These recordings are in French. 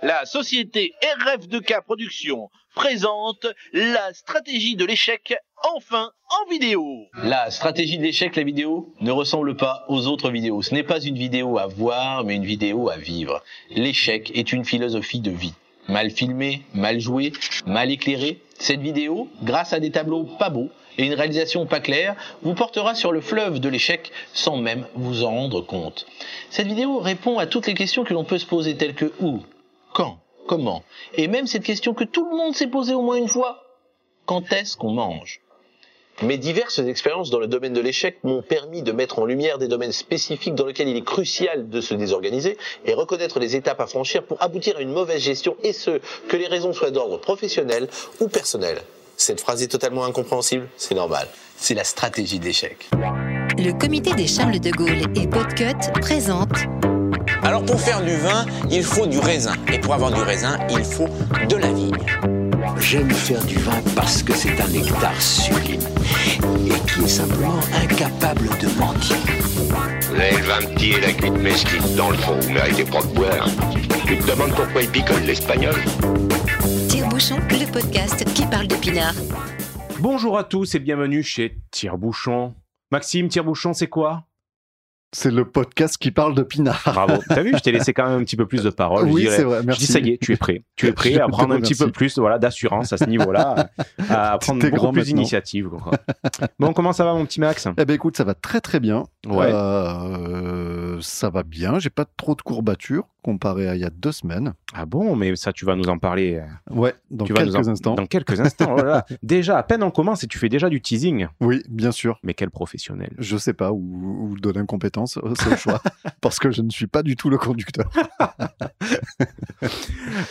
La société RF2K Productions présente la stratégie de l'échec, enfin en vidéo. La stratégie de l'échec, la vidéo, ne ressemble pas aux autres vidéos. Ce n'est pas une vidéo à voir, mais une vidéo à vivre. L'échec est une philosophie de vie. Mal filmé, mal joué, mal éclairé, cette vidéo, grâce à des tableaux pas beaux et une réalisation pas claire, vous portera sur le fleuve de l'échec sans même vous en rendre compte. Cette vidéo répond à toutes les questions que l'on peut se poser telles que où, quand, comment? Et même cette question que tout le monde s'est posée au moins une fois. Quand est-ce qu'on mange? Mes diverses expériences dans le domaine de l'échec m'ont permis de mettre en lumière des domaines spécifiques dans lesquels il est crucial de se désorganiser et reconnaître les étapes à franchir pour aboutir à une mauvaise gestion et ce, que les raisons soient d'ordre professionnel ou personnel. Cette phrase est totalement incompréhensible, c'est normal. C'est la stratégie d'échec. Le comité des Charles de Gaulle et Podcut présente alors pour faire du vin, il faut du raisin. Et pour avoir du raisin, il faut de la vigne. J'aime faire du vin parce que c'est un nectar sublime et qui est simplement incapable de mentir. Vous avez le vin petit et la cuite mesquite dans le fond, vous méritez pas de boire. Tu te demandes pourquoi il picole l'espagnol Tire-bouchon, le podcast qui parle de pinard. Bonjour à tous et bienvenue chez Tire-bouchon. Maxime, Tire-bouchon, c'est quoi? C'est le podcast qui parle de Pinard. Bravo. T'as vu, je t'ai laissé quand même un petit peu plus de parole. Oui, c'est vrai. Merci. Je dis ça y est, tu es prêt. Tu es prêt à prendre un petit peu plus, voilà, d'assurance à ce niveau-là, à prendre beaucoup plus d'initiative. bon, comment ça va, mon petit Max? Eh ben, écoute, ça va très très bien. Ouais. Euh, ça va bien. J'ai pas trop de courbatures comparé à il y a deux semaines. Ah bon, mais ça, tu vas nous en parler. Ouais, dans tu vas quelques nous en- instants. Dans quelques instants. oh. Déjà, à peine on commence et tu fais déjà du teasing. Oui, bien sûr. Mais quel professionnel. Je sais pas où de l'incompétence, euh, c'est le choix, parce que je ne suis pas du tout le conducteur.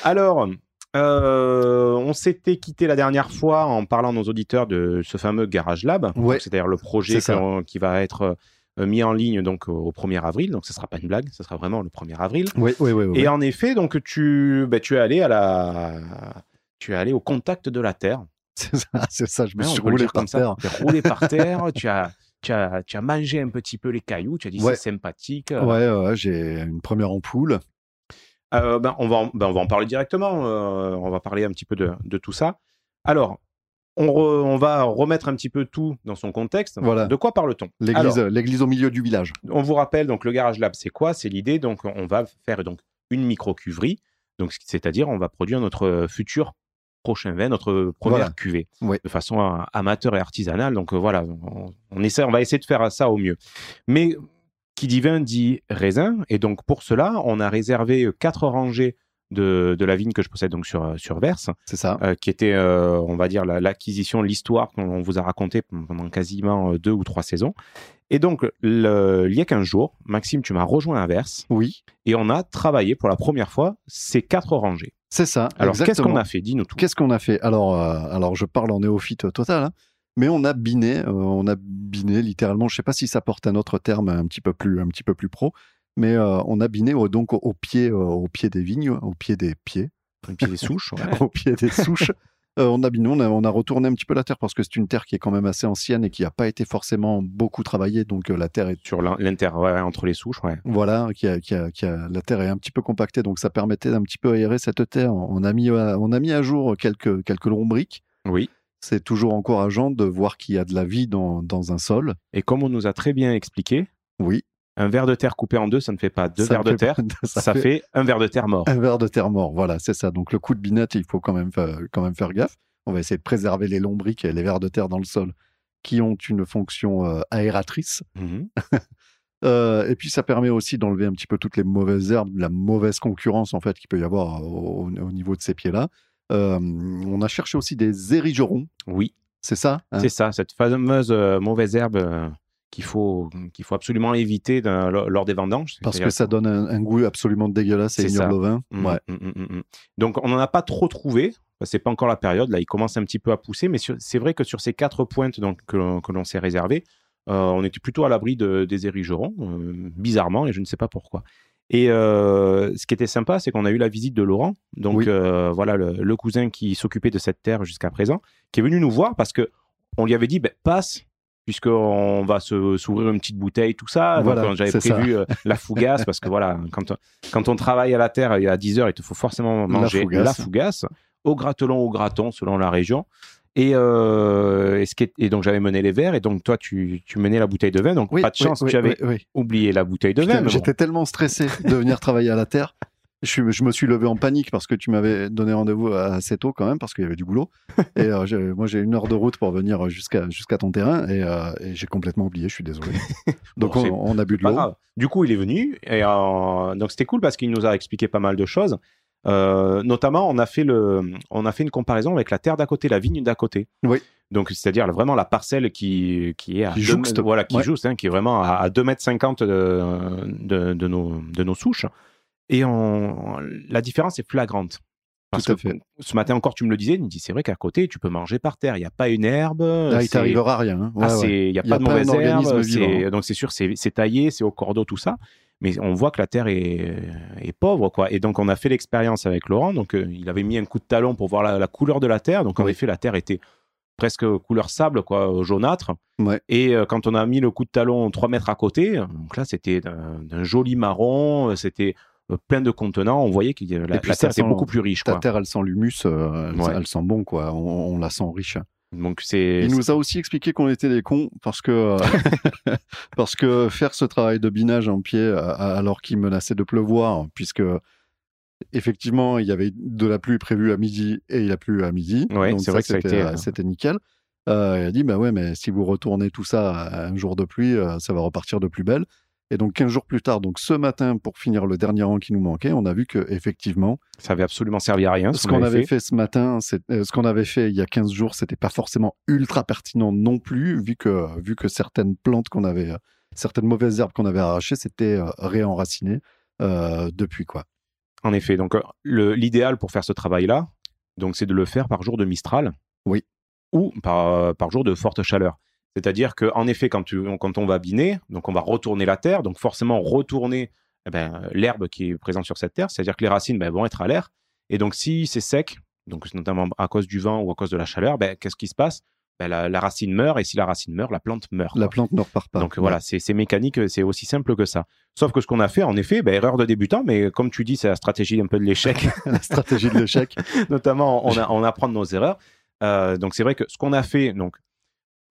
Alors, euh, on s'était quitté la dernière fois en parlant à nos auditeurs de ce fameux Garage Lab, Ouais. C'est-à-dire le projet qui va être euh, mis en ligne donc au 1er avril. Donc, ce sera pas une blague, ce sera vraiment le 1er avril. Oui, oui, oui. oui. Et en effet, donc tu, bah, tu es allé à la, tu es allé au contact de la Terre. C'est ça, c'est ça. Je me Hein, on suis roulé par comme ça. terre. Tu es roulé par terre. tu as, tu as, tu as mangé un petit peu les cailloux. Tu as dit Ouais. c'est sympathique. Ouais, ouais, j'ai une première ampoule. Euh, ben, on, va en, ben, on va en parler directement. euh, on va parler un petit peu de, de tout ça. Alors, on, re- on va remettre un petit peu tout dans son contexte. Voilà. De quoi parle-t-on? L'église, l'église au milieu du village. on vous rappelle, donc le Garage Lab, c'est quoi? C'est l'idée. Donc, on va faire donc une micro-cuverie. Donc, c'est-à-dire, on va produire notre futur prochain vin, notre première Voilà. cuvée, Ouais. de façon euh, amateur et artisanale. Donc, euh, voilà, on, on essaie, on va essayer de faire ça au mieux. Mais qui dit vin dit raisin. Et donc, pour cela, on a réservé euh, quatre rangées de, de la vigne que je possède donc sur, euh, sur Verse, C'est ça. euh, qui était, euh, on va dire, la- l'acquisition, l'histoire qu'on vous a racontée pendant quasiment deux ou trois saisons. Et donc, le- il y a 15 jours, Maxime, tu m'as rejoint à Verse Oui, et on a travaillé pour la première fois ces quatre rangées. c'est ça. Alors, qu'est-ce qu'on a fait? Dis-nous tout. Qu'est-ce qu'on a fait? Alors, euh, alors, je parle en néophyte total, hein, mais on a biné, euh, on a biné littéralement. Je sais pas si ça porte un autre terme un petit peu plus, un petit peu plus pro, mais euh, on a biné au- donc au, au pied, euh, au pied des vignes, au pied des pieds, Et puis les souches. ouais. au pied des souches. Euh, on a biné, on a, on a retourné un petit peu la terre parce que c'est une terre qui est quand même assez ancienne et qui n'a pas été forcément beaucoup travaillée, donc la terre est Sur l'in- l'inter, ouais, entre les souches, ouais. voilà, qui a, qui a- qui a- la terre est un petit peu compactée, donc ça permettait d'un petit peu aérer cette terre. On a mis, à- on a mis à jour quelques, quelques lombriques. Oui. C'est toujours encourageant de voir qu'il y a de la vie dans, dans un sol. Et comme on nous a très bien expliqué, Oui. Un verre de terre coupé en deux, ça ne fait pas deux Ça verres de terre, pas- ça, fait... un verre de terre mort. un verre de terre mort. Voilà, c'est ça. Donc le coup de binette, il faut quand même, fa- quand même faire gaffe. On va essayer de préserver les lombriques et les vers de terre dans le sol qui ont une fonction euh, aératrice. Mhm. Euh, et puis ça permet aussi d'enlever un petit peu toutes les mauvaises herbes, la mauvaise concurrence en fait qu'il peut y avoir au, au niveau de ces pieds-là. Euh, on a cherché aussi des érigerons, Oui, c'est ça hein? C'est ça, cette fameuse euh, mauvaise herbe euh, qu'il faut, qu'il faut absolument éviter lors des vendanges. Parce que ça donne un, un goût absolument dégueulasse ça. ignoble au vin. Mm, Ouais. mm, mm. Donc, on n'en a pas trop trouvé. C'est pas encore la période. Là, il commence un petit peu à pousser. Mais c'est vrai que sur ces quatre pointes donc, que, l'on- que l'on s'est réservé, euh, on était plutôt à l'abri de- des érigerons, euh, bizarrement, et je ne sais pas pourquoi. Et euh, ce qui était sympa, c'est qu'on a eu la visite de Laurent, donc Oui. voilà le, le cousin qui s'occupait de cette terre jusqu'à présent, qui est venu nous voir parce que on lui avait dit ben, passe puisqu'on va se s'ouvrir une petite bouteille, tout ça. Voilà, euh, j'avais prévu euh, la fougasse, parce que voilà, quand, on- quand on travaille à la terre, il y a 10 heures, il te faut forcément La manger fougasse. la fougasse, au gratelon, au graton, selon la région. Et, euh, et, ce qui est- et donc j'avais mené les verres, et donc toi tu, tu menais la bouteille de vin, donc Oui, pas de chance, oui, tu avais oui, oublié la bouteille de Putain, vin. bon. J'étais tellement stressé de venir travailler à la terre. Je, suis- je me suis levé en panique parce que tu m'avais donné rendez-vous assez tôt quand même parce qu'il y avait du boulot. Et euh, moi, j'ai une heure de route pour venir jusqu'à jusqu'à ton terrain et, euh, et j'ai complètement oublié. Je suis désolé. Donc Bon, on, on a bu de l'eau. Du coup, il est venu et euh, donc c'était cool parce qu'il nous a expliqué pas mal de choses. Notamment, on a fait le, on a fait une comparaison avec la terre d'à côté, la vigne d'à côté. Oui. Donc, c'est-à-dire vraiment la parcelle qui, qui est à Qui deux voilà, qui Ouais. jouxte, hein, qui est vraiment à, à 2 mètres 50 de, de, de nos, de nos souches. Et on, la différence est flagrante. Parce Tout à que fait. ce matin encore, tu me le disais, il me dit c'est vrai qu'à côté, tu peux manger par terre. Il n'y a pas une herbe. Là, il t'arrivera rien. hein. Ouais, ah, ouais. il n'y a pas de mauvaise herbe. c'est- Donc c'est sûr, c'est taillé, c'est au cordeau, tout ça. Mais on voit que la terre est, est pauvre, quoi. Et donc on a fait l'expérience avec Laurent. Donc euh, il avait mis un coup de talon pour voir la, la couleur de la terre. Donc en Oui. effet, la terre était presque couleur sable, quoi, jaunâtre. Ouais. Et euh, quand on a mis le coup de talon 3 mètres à côté, donc là c'était d'un joli marron, euh, c'était euh, plein de contenants. On voyait que la, la terre était sent- beaucoup plus riche, quoi. terre, elle sent l'humus, euh, elle, Ouais. elle sent bon, quoi. On, on la sent riche. Donc c'est Il nous a aussi expliqué qu'on était des cons parce que, euh, parce que faire ce travail de binage en pied euh, alors qu'il menaçait de pleuvoir, puisque effectivement il y avait de la pluie prévue à midi et il a plu à midi. Ouais, donc c'est vrai que c'était, été, euh, euh, c'était nickel. Euh, il a dit bah ouais mais si vous retournez tout ça un jour de pluie, euh, ça va repartir de plus belle. Et donc 15 jours plus tard, donc ce matin pour finir le dernier rang qui nous manquait, on a vu que effectivement ça avait absolument servi à rien. ce qu'on avait fait. ce matin, c'est- euh, ce qu'on avait fait il y a 15 jours, c'était pas forcément ultra pertinent non plus, vu que, vu que certaines plantes qu'on avait, euh, certaines mauvaises herbes qu'on avait arrachées, c'était euh, réenraciné euh, depuis quoi. En effet, donc le- l'idéal pour faire ce travail-là, donc c'est de le faire par jour de Mistral. Oui. Ou par, par jour de forte chaleur. C'est-à-dire qu'en effet, quand, tu, quand on va biner, donc on va retourner la terre, donc forcément retourner eh ben, l'herbe qui est présente sur cette terre, c'est-à-dire que les racines ben, vont être à l'air. Et donc si c'est sec, donc notamment à cause du vent ou à cause de la chaleur, ben, qu'est-ce qui se passe? La, la racine meurt, et si la racine meurt, la plante meurt. La quoi. plante ne repart pas. Donc Ouais. voilà, c'est mécanique, c'est aussi simple que ça. Sauf que ce qu'on a fait, en effet, erreur de débutant, mais comme tu dis, c'est la stratégie un peu de l'échec. la stratégie de l'échec. Notamment, on, a, on apprend de nos erreurs. Euh, donc c'est vrai que ce qu'on a fait, donc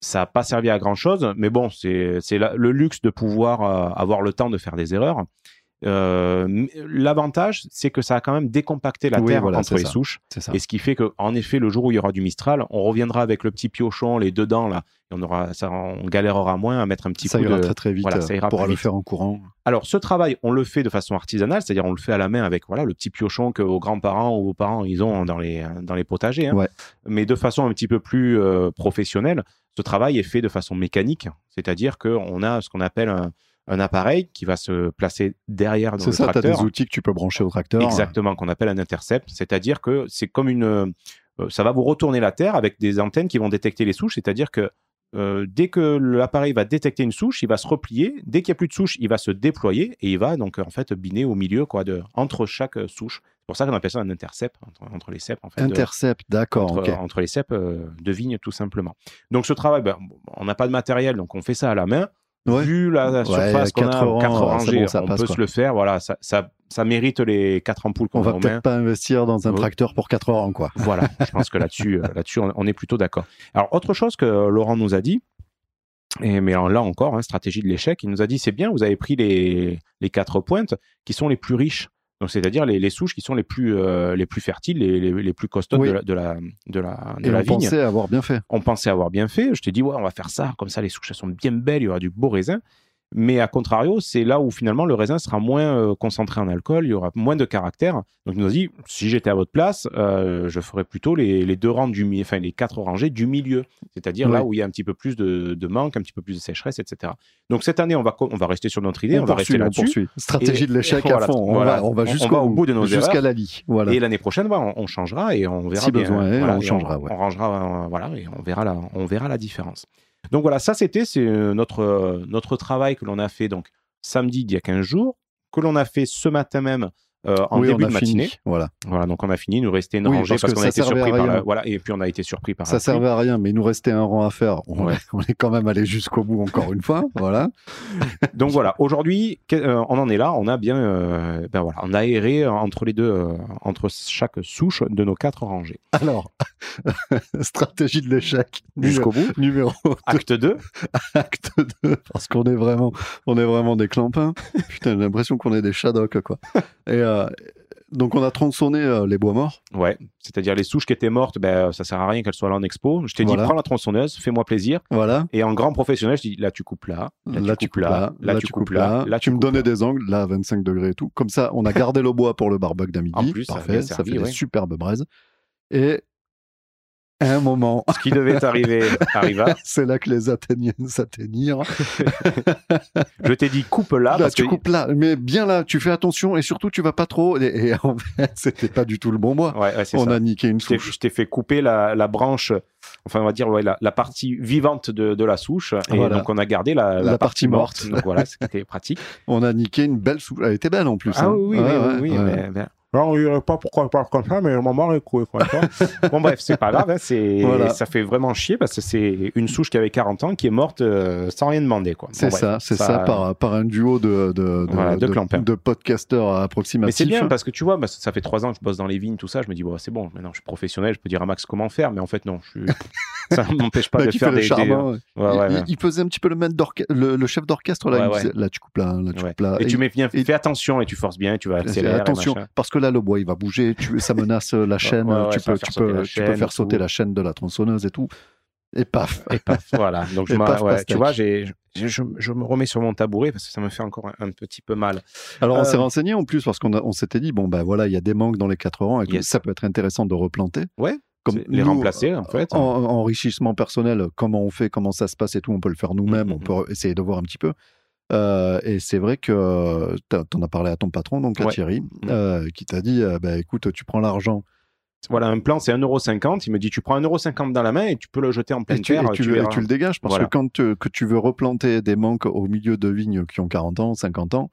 ça n'a pas servi à grand chose, mais bon, c'est le luxe de pouvoir euh, avoir le temps de faire des erreurs. Euh, L'avantage, c'est que ça a quand même décompacté la Oui, terre voilà, entre les ça. souches. Et ce qui fait que, en effet, le jour où il y aura du Mistral, on reviendra avec le petit piochon, les deux dents là, et on aura, ça, on galérera moins à mettre un petit ça coup ira de. très très vite. voilà, ça ira on pourra le vite. faire en courant. Alors, ce travail, on le fait de façon artisanale, c'est-à-dire on le fait à la main avec voilà le petit piochon que vos grands-parents ou vos parents ils ont dans les dans les potagers, hein. Ouais. mais de façon un petit peu plus euh, professionnelle. Ce travail est fait de façon mécanique, c'est-à-dire qu'on a ce qu'on appelle un, un appareil qui va se placer derrière dans C'est le ça, tu as tracteur. des outils que tu peux brancher au tracteur. Exactement, qu'on appelle un intercept, c'est-à-dire que c'est comme une, euh, ça va vous retourner la terre avec des antennes qui vont détecter les souches, c'est-à-dire que euh, dès que l'appareil va détecter une souche, il va se replier. Dès qu'il n'y a plus de souche, il va se déployer et il va donc en fait biner au milieu quoi, de, entre chaque euh, souche. C'est pour ça qu'on appelle ça un intercept entre, entre les ceps en fait. Intercept, d'accord, entre les ceps euh, de vigne tout simplement. Donc ce travail, ben, on n'a pas de matériel, donc on fait ça à la main. Ouais. Vu la, la Ouais, surface qu'on a, rangées, bon, ça on passe, peut quoi. se le faire. Voilà, ça, ça, ça mérite les quatre ampoules qu'on On va peut-être pas investir dans un tracteur pour 4 heures, quoi. Voilà, je pense que là-dessus, euh, là-dessus, on, on est plutôt d'accord. Alors, autre chose que Laurent nous a dit, et, mais là encore, hein, stratégie de l'échec, il nous a dit c'est bien, vous avez pris les, les quatre pointes qui sont les plus riches. Donc, c'est-à-dire les, les souches qui sont les plus, euh, les plus fertiles, les, les, les plus costaudes Oui. de la, de la, de la, de Et la on vigne. pensait avoir bien fait. On pensait avoir bien fait. Je t'ai dit, ouais, on va faire ça. Comme ça, les souches, elles sont bien belles. Il y aura du beau raisin. Mais à contrario, c'est là où finalement le raisin sera moins euh, concentré en alcool, il y aura moins de caractère. Donc il nous a dit, si j'étais à votre place, euh, je ferais plutôt les, les deux rangs du milieu, enfin les quatre rangées du milieu, c'est-à-dire là où il y a un petit peu plus de, de manque, un petit peu plus de sécheresse, etc. Donc cette année, on va, on va rester sur notre idée, on, on va poursuit, rester là-dessus. Stratégie Et- de l'échec à fond. On voilà. va, on va On- on jusqu'au bout de nos jusqu'à la lie. Voilà. Et l'année prochaine, voilà, on, on changera et on verra Si bien. besoin Voilà, on changera, ouais. On rangera, euh, voilà, et on verra la, on verra la différence. Donc voilà, ça c'était c'est euh, notre euh, notre travail que l'on a fait donc samedi d'il y a 15 jours, que l'on a fait ce matin même en oui, début on a de matinée. fini. Voilà. Voilà, donc on a fini. Il nous restait une Oui, rangée parce qu'on ça a été surpris par la... voilà, et puis on a été surpris par Ça pluie. servait à rien, mais il nous restait un rang à faire. On, Ouais. est, on est quand même allé jusqu'au bout encore une fois. Voilà. Donc voilà, aujourd'hui, euh, on en est là. On a bien, euh, ben voilà, on a erré entre les deux, euh, entre chaque souche de nos quatre rangées. Alors, stratégie de l'échec. Jusqu'au bout. Numéro Acte 2. acte 2, parce qu'on est vraiment, on est vraiment des clampins. Putain, j'ai l'impression qu'on est des shadoks, quoi. Et euh, donc, on a tronçonné euh, les bois morts. Ouais, c'est-à-dire les souches qui étaient mortes, ben, ça sert à rien qu'elles soient là en expo. Je t'ai Voilà. dit, prends la tronçonneuse, fais-moi plaisir. Voilà. Et en grand professionnel, je dis, là tu coupes là, là, tu coupes là, là, tu coupes là, là tu me donnais des angles, là, à 25 degrés et tout. Comme ça, on a gardé le bois pour le barbecue d'à midi. En plus, Parfait, ça, servi, fait ouais. des superbes braises. Et un moment, Ce qui devait arriver arriva. c'est là que les Athéniens s'atteignirent. Je t'ai dit, coupe là, Là, parce tu que coupes là, mais bien là, tu fais attention et surtout, tu vas pas trop. Et, et en fait, c'était pas du tout le bon bois. Ouais, ouais, On ça. a niqué une souche. je t'ai fait couper la, la branche, enfin on va dire ouais, la, la partie vivante de, de la souche, et Voilà. donc on a gardé la, La partie morte. Donc voilà, c'était pratique. On a niqué une belle souche. Elle était belle en plus. Ah hein. oui, oui, oui, mais- Alors, on dirait pas pourquoi elle parle comme ça, mais maman est cool. Quoi, bon, bref, c'est pas grave. hein, c'est, Voilà. Ça fait vraiment chier parce que c'est une souche qui avait 40 ans qui est morte euh, sans rien demander. Quoi. C'est Bon, bref, ça, c'est ça, par, par un duo de, de, de, Voilà, de de- clampins. de podcasteurs approximatifs. Mais c'est bien parce que tu vois, bah, ça fait trois ans que je bosse dans les vignes, tout ça. Je me dis, bon, c'est bon, maintenant je suis professionnel, je peux dire à Max comment faire, mais en fait, non, je suis... ça ne m'empêche pas Bah, de faire le des. charbon, des- ouais. Ouais, ouais, il, ouais. il faisait un petit peu le, maître le, le chef d'orchestre là. Ouais, il me ouais. disait, là tu coupes là, là tu Ouais. coupes là. Et tu mets bien, et- fais attention et tu forces bien, tu vas accélérer. attention, parce que là le bois il va bouger, tu, ça menace euh, la chaîne, ouais, tu, peux, faire tu, sauter peux, faire sauter tout. la chaîne de la tronçonneuse et tout. Et paf. Et paf, voilà. Donc, je paf, ouais, tu vois, je, me remets sur mon tabouret parce que ça me fait encore un, un petit peu mal. Alors on Euh, s'est renseigné en plus parce qu'on on s'était dit, bon ben voilà, il y a des manques dans les quatre rangs et Yes. ça peut être intéressant de replanter. Ouais, Comme les nous, remplacer, en fait. En, en enrichissement personnel, comment on fait, comment ça se passe et tout, on peut le faire nous-mêmes, Mhm. on peut essayer de voir un petit peu. Euh, et c'est vrai que tu en as parlé à ton patron, donc à Ouais. Thierry, euh, qui t'a dit euh, bah, écoute, tu prends l'argent Voilà, un plan, c'est 1,50€. Il me dit, tu prends 1,50€ dans la main et tu peux le jeter en et pleine et terre. tu tu le, et tu le dégages. Parce Voilà. que quand tu, que tu veux replanter des manques au milieu de vignes qui ont 40 ans, 50 ans,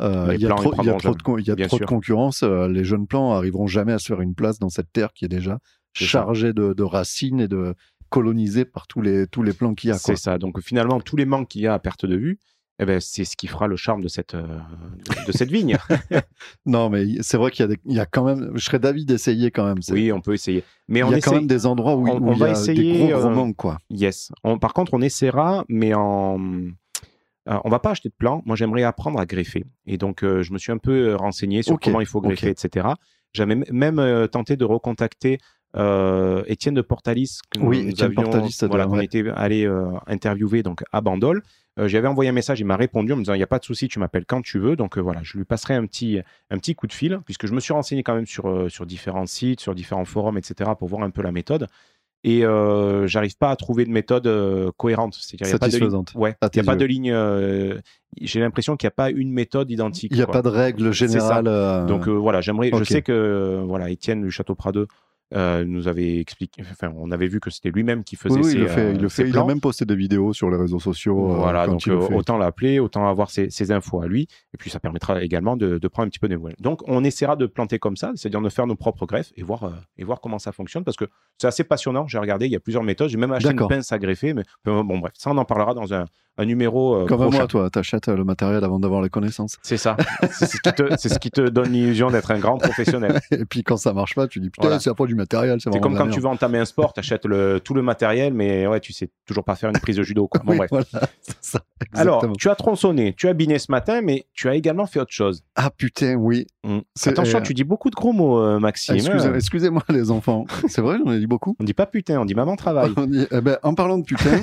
euh, il y a trop, y a de, y a trop concurrence. euh, les jeunes plants arriveront jamais à se faire une place dans cette terre qui est déjà chargée de, de racines et de colonisée par tous les, tous les plants qu'il y a. C'est ça. Donc finalement, tous les manques qu'il y a à perte de vue, eh ben, c'est ce qui fera le charme de cette, euh, de, de cette vigne. Non, mais c'est vrai qu'il y, a des- il y a quand même. Je serais d'avis d'essayer quand même. c'est- oui, on peut essayer. Mais il on y a essaie. quand même des endroits où, on- où on il y va a essayer, des gros, gros euh, manques, quoi. Yes. On- par contre, on essaiera, mais en. euh, on va pas acheter de plan. Moi, j'aimerais apprendre à greffer. Et donc, euh, je me suis un peu renseigné sur comment il faut greffer, etc. J'avais même tenté de recontacter Étienne de Portalis. Que Oui, nous Étienne avions- Portalis, voilà, qu'on ouais. était allé euh, interviewer donc à Bandol. Euh, J'avais envoyé un message, il m'a répondu en me disant il n'y a pas de souci, tu m'appelles quand tu veux. Donc euh, voilà, je lui passerai un petit, un petit coup de fil, puisque je me suis renseigné quand même sur, euh, sur différents sites, sur différents forums, etc., pour voir un peu la méthode. Et euh, j'arrive pas à trouver de méthode euh, cohérente. C'est-à-dire, il y a pas de ligne- Satisfaisante, Ouais, à il n'y a pas de ligne. euh, J'ai l'impression qu'il n'y a pas une méthode identique. Il n'y a quoi. pas de règle générale. euh, Donc euh, voilà, j'aimerais. Je sais que euh, voilà, Étienne du Château Pradeux euh, nous avait expliqué. Enfin, on avait vu que c'était lui-même qui faisait oui, oui, ses, il le fait. euh, il, le ses fait. Il a même posté des vidéos sur les réseaux sociaux. euh, Voilà, donc le euh, autant l'appeler, autant avoir ses, ses infos à lui, et puis ça permettra également de, de prendre un petit peu des nouvelles. Donc on essaiera de planter comme ça, c'est-à-dire de faire nos propres greffes et voir, euh, et voir comment ça fonctionne, parce que c'est assez passionnant, j'ai regardé, il y a plusieurs méthodes, j'ai même acheté une pince à greffer, mais euh, bon bref, ça on en parlera dans un, un numéro euh, Comme prochain. moi, toi, t'achètes euh, le matériel avant d'avoir les connaissances. C'est ça, c'est ce, qui te- c'est ce qui te donne l'illusion d'être un grand professionnel. Et puis quand ça marche pas, tu dis putain, Voilà. c'est la faute du matériel. C'est comme quand tu veux entamer un sport, tu achètes le, tout le matériel, mais ouais, tu sais toujours pas faire une prise de judo. Quoi. Bon, Oui, bref. voilà, c'est ça, Alors, tu as tronçonné, tu as biné ce matin, mais tu as également fait autre chose. Ah putain, oui. Mm. Attention, euh, tu dis beaucoup de gros mots, euh, Maxime. Excusez- Excusez-moi, les enfants. C'est vrai, j'en ai dit beaucoup. On dit pas putain, on dit maman travaille. On dit- eh ben, en parlant de putain,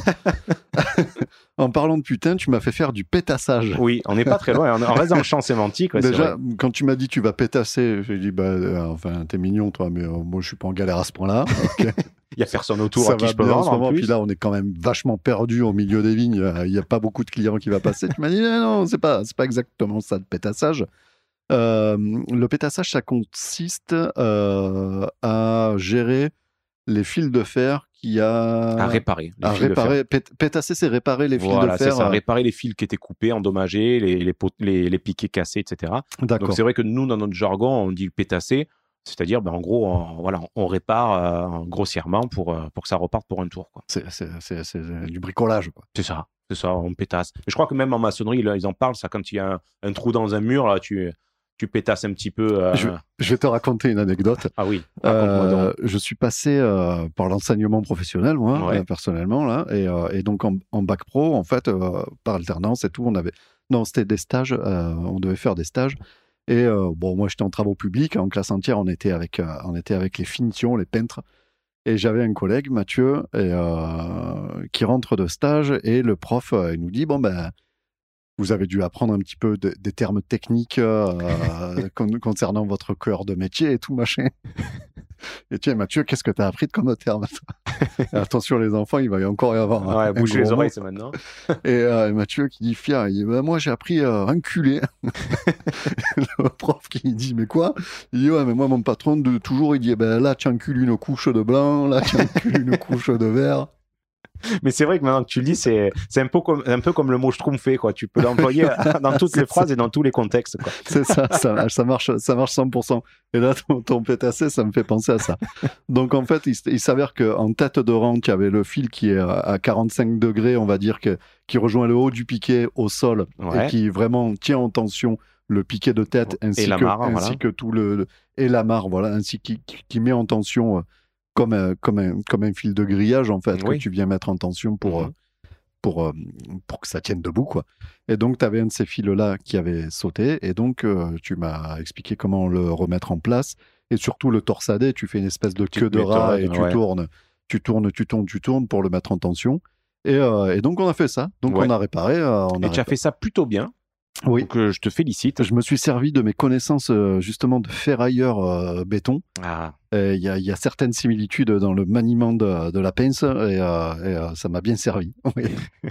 en parlant de putain, tu m'as fait faire du pétassage. oui, on n'est pas très loin. On reste dans le champ sémantique. ouais, Déjà, quand tu m'as dit tu vas pétasser, j'ai dit bah euh, enfin t'es mignon toi, mais euh, moi je suis pas en galère à ce point-là. Il y a personne autour ça à qui va je peux en vendre ce moment. en plus. Puis là, on est quand même vachement perdu au milieu des vignes. Il n'y a pas beaucoup de clients qui va passer. tu m'as dit non, non, c'est pas, pas exactement ça le pétassage. Euh, le pétassage, ça consiste à gérer les fils de fer qui qui a À réparer. à réparer. Pét- c'est réparer les fils Voilà, de c'est fer. ça. euh, Réparer les fils qui étaient coupés, endommagés, les, les, pot- les, les piquets cassés, etc. Donc c'est vrai que nous, dans notre jargon, on dit pétasser. C'est-à-dire, ben, en gros, on, voilà, on répare euh, grossièrement pour, euh, pour que ça reparte pour un tour. C'est c'est- c'est- c'est du bricolage. C'est ça, c'est ça, on pétasse. Je crois que même en maçonnerie, là, ils en parlent, ça, quand il y a un, un trou dans un mur, là, tu, tu pétasses un petit peu. euh, Je vais te raconter une anecdote. Ah oui, donc. Euh, je suis passé euh, par l'enseignement professionnel, moi, Ouais. personnellement, là, et, et donc en, en bac pro, en fait, par alternance et tout, on avait, non, c'était des stages, on devait faire des stages. Et bon, moi, j'étais en travaux publics, en classe entière, on était avec, on était avec les finitions, les peintres. Et j'avais un collègue, Mathieu, et, qui rentre de stage, et le prof, il nous dit, bon ben. Vous avez dû apprendre un petit peu de- des termes techniques euh, con- concernant votre cœur de métier et tout machin. Et tiens, Mathieu, qu'est-ce que tu as appris de comme terme Et Attention, les enfants, il va y encore y avoir un- Ouais, un bouger les oreilles, c'est maintenant. Et euh, Mathieu qui dit fier, il dit bah, Moi, j'ai appris euh, enculé. le prof qui dit Mais quoi? Il dit Ouais, mais moi, mon patron, de toujours, il dit ben, Là, tu encules une couche de blanc, là, tu encules une couche de vert. Mais c'est vrai que maintenant que tu le dis, c'est c'est un, peu comme- un peu comme le mot schtroumpfé, quoi. Tu peux l'employer dans toutes les phrases et dans tous les contextes, quoi. C'est ça, ça, ça marche, ça marche 100%. Et là, ton, ton pétassé, ça me fait penser à ça. Donc, en fait, il, il s'avère qu'en tête de rang, il y avait le fil qui est à à 45 degrés, on va dire, que, qui rejoint le haut du piquet au sol Ouais. et qui vraiment tient en tension le piquet de tête ainsi, la que, mare, ainsi voilà. que tout le, et la mare, voilà, ainsi qui, qui, qui met en tension euh, comme un, comme, un, comme un fil de grillage, en fait, Oui. que tu viens mettre en tension pour, Mhm. euh, pour, euh, pour que ça tienne debout, quoi. Et donc, tu avais un de ces fils-là qui avait sauté, et donc, euh, tu m'as expliqué comment le remettre en place, et surtout le torsader, tu fais une espèce de queue de rat, et tu ouais. tournes, tu tournes, tu tournes, tu tournes pour le mettre en tension. Et, euh, et donc, on a fait ça. Donc, Ouais. on a réparé. euh, on Et a tu as fait ça plutôt bien. Oui. Donc, euh, je te félicite. Je me suis servi de mes connaissances euh, justement de ferrailleur euh, béton. Ah, Il y, a- y a certaines similitudes dans le maniement de, de la pince et, et, ça m'a bien servi. Oui.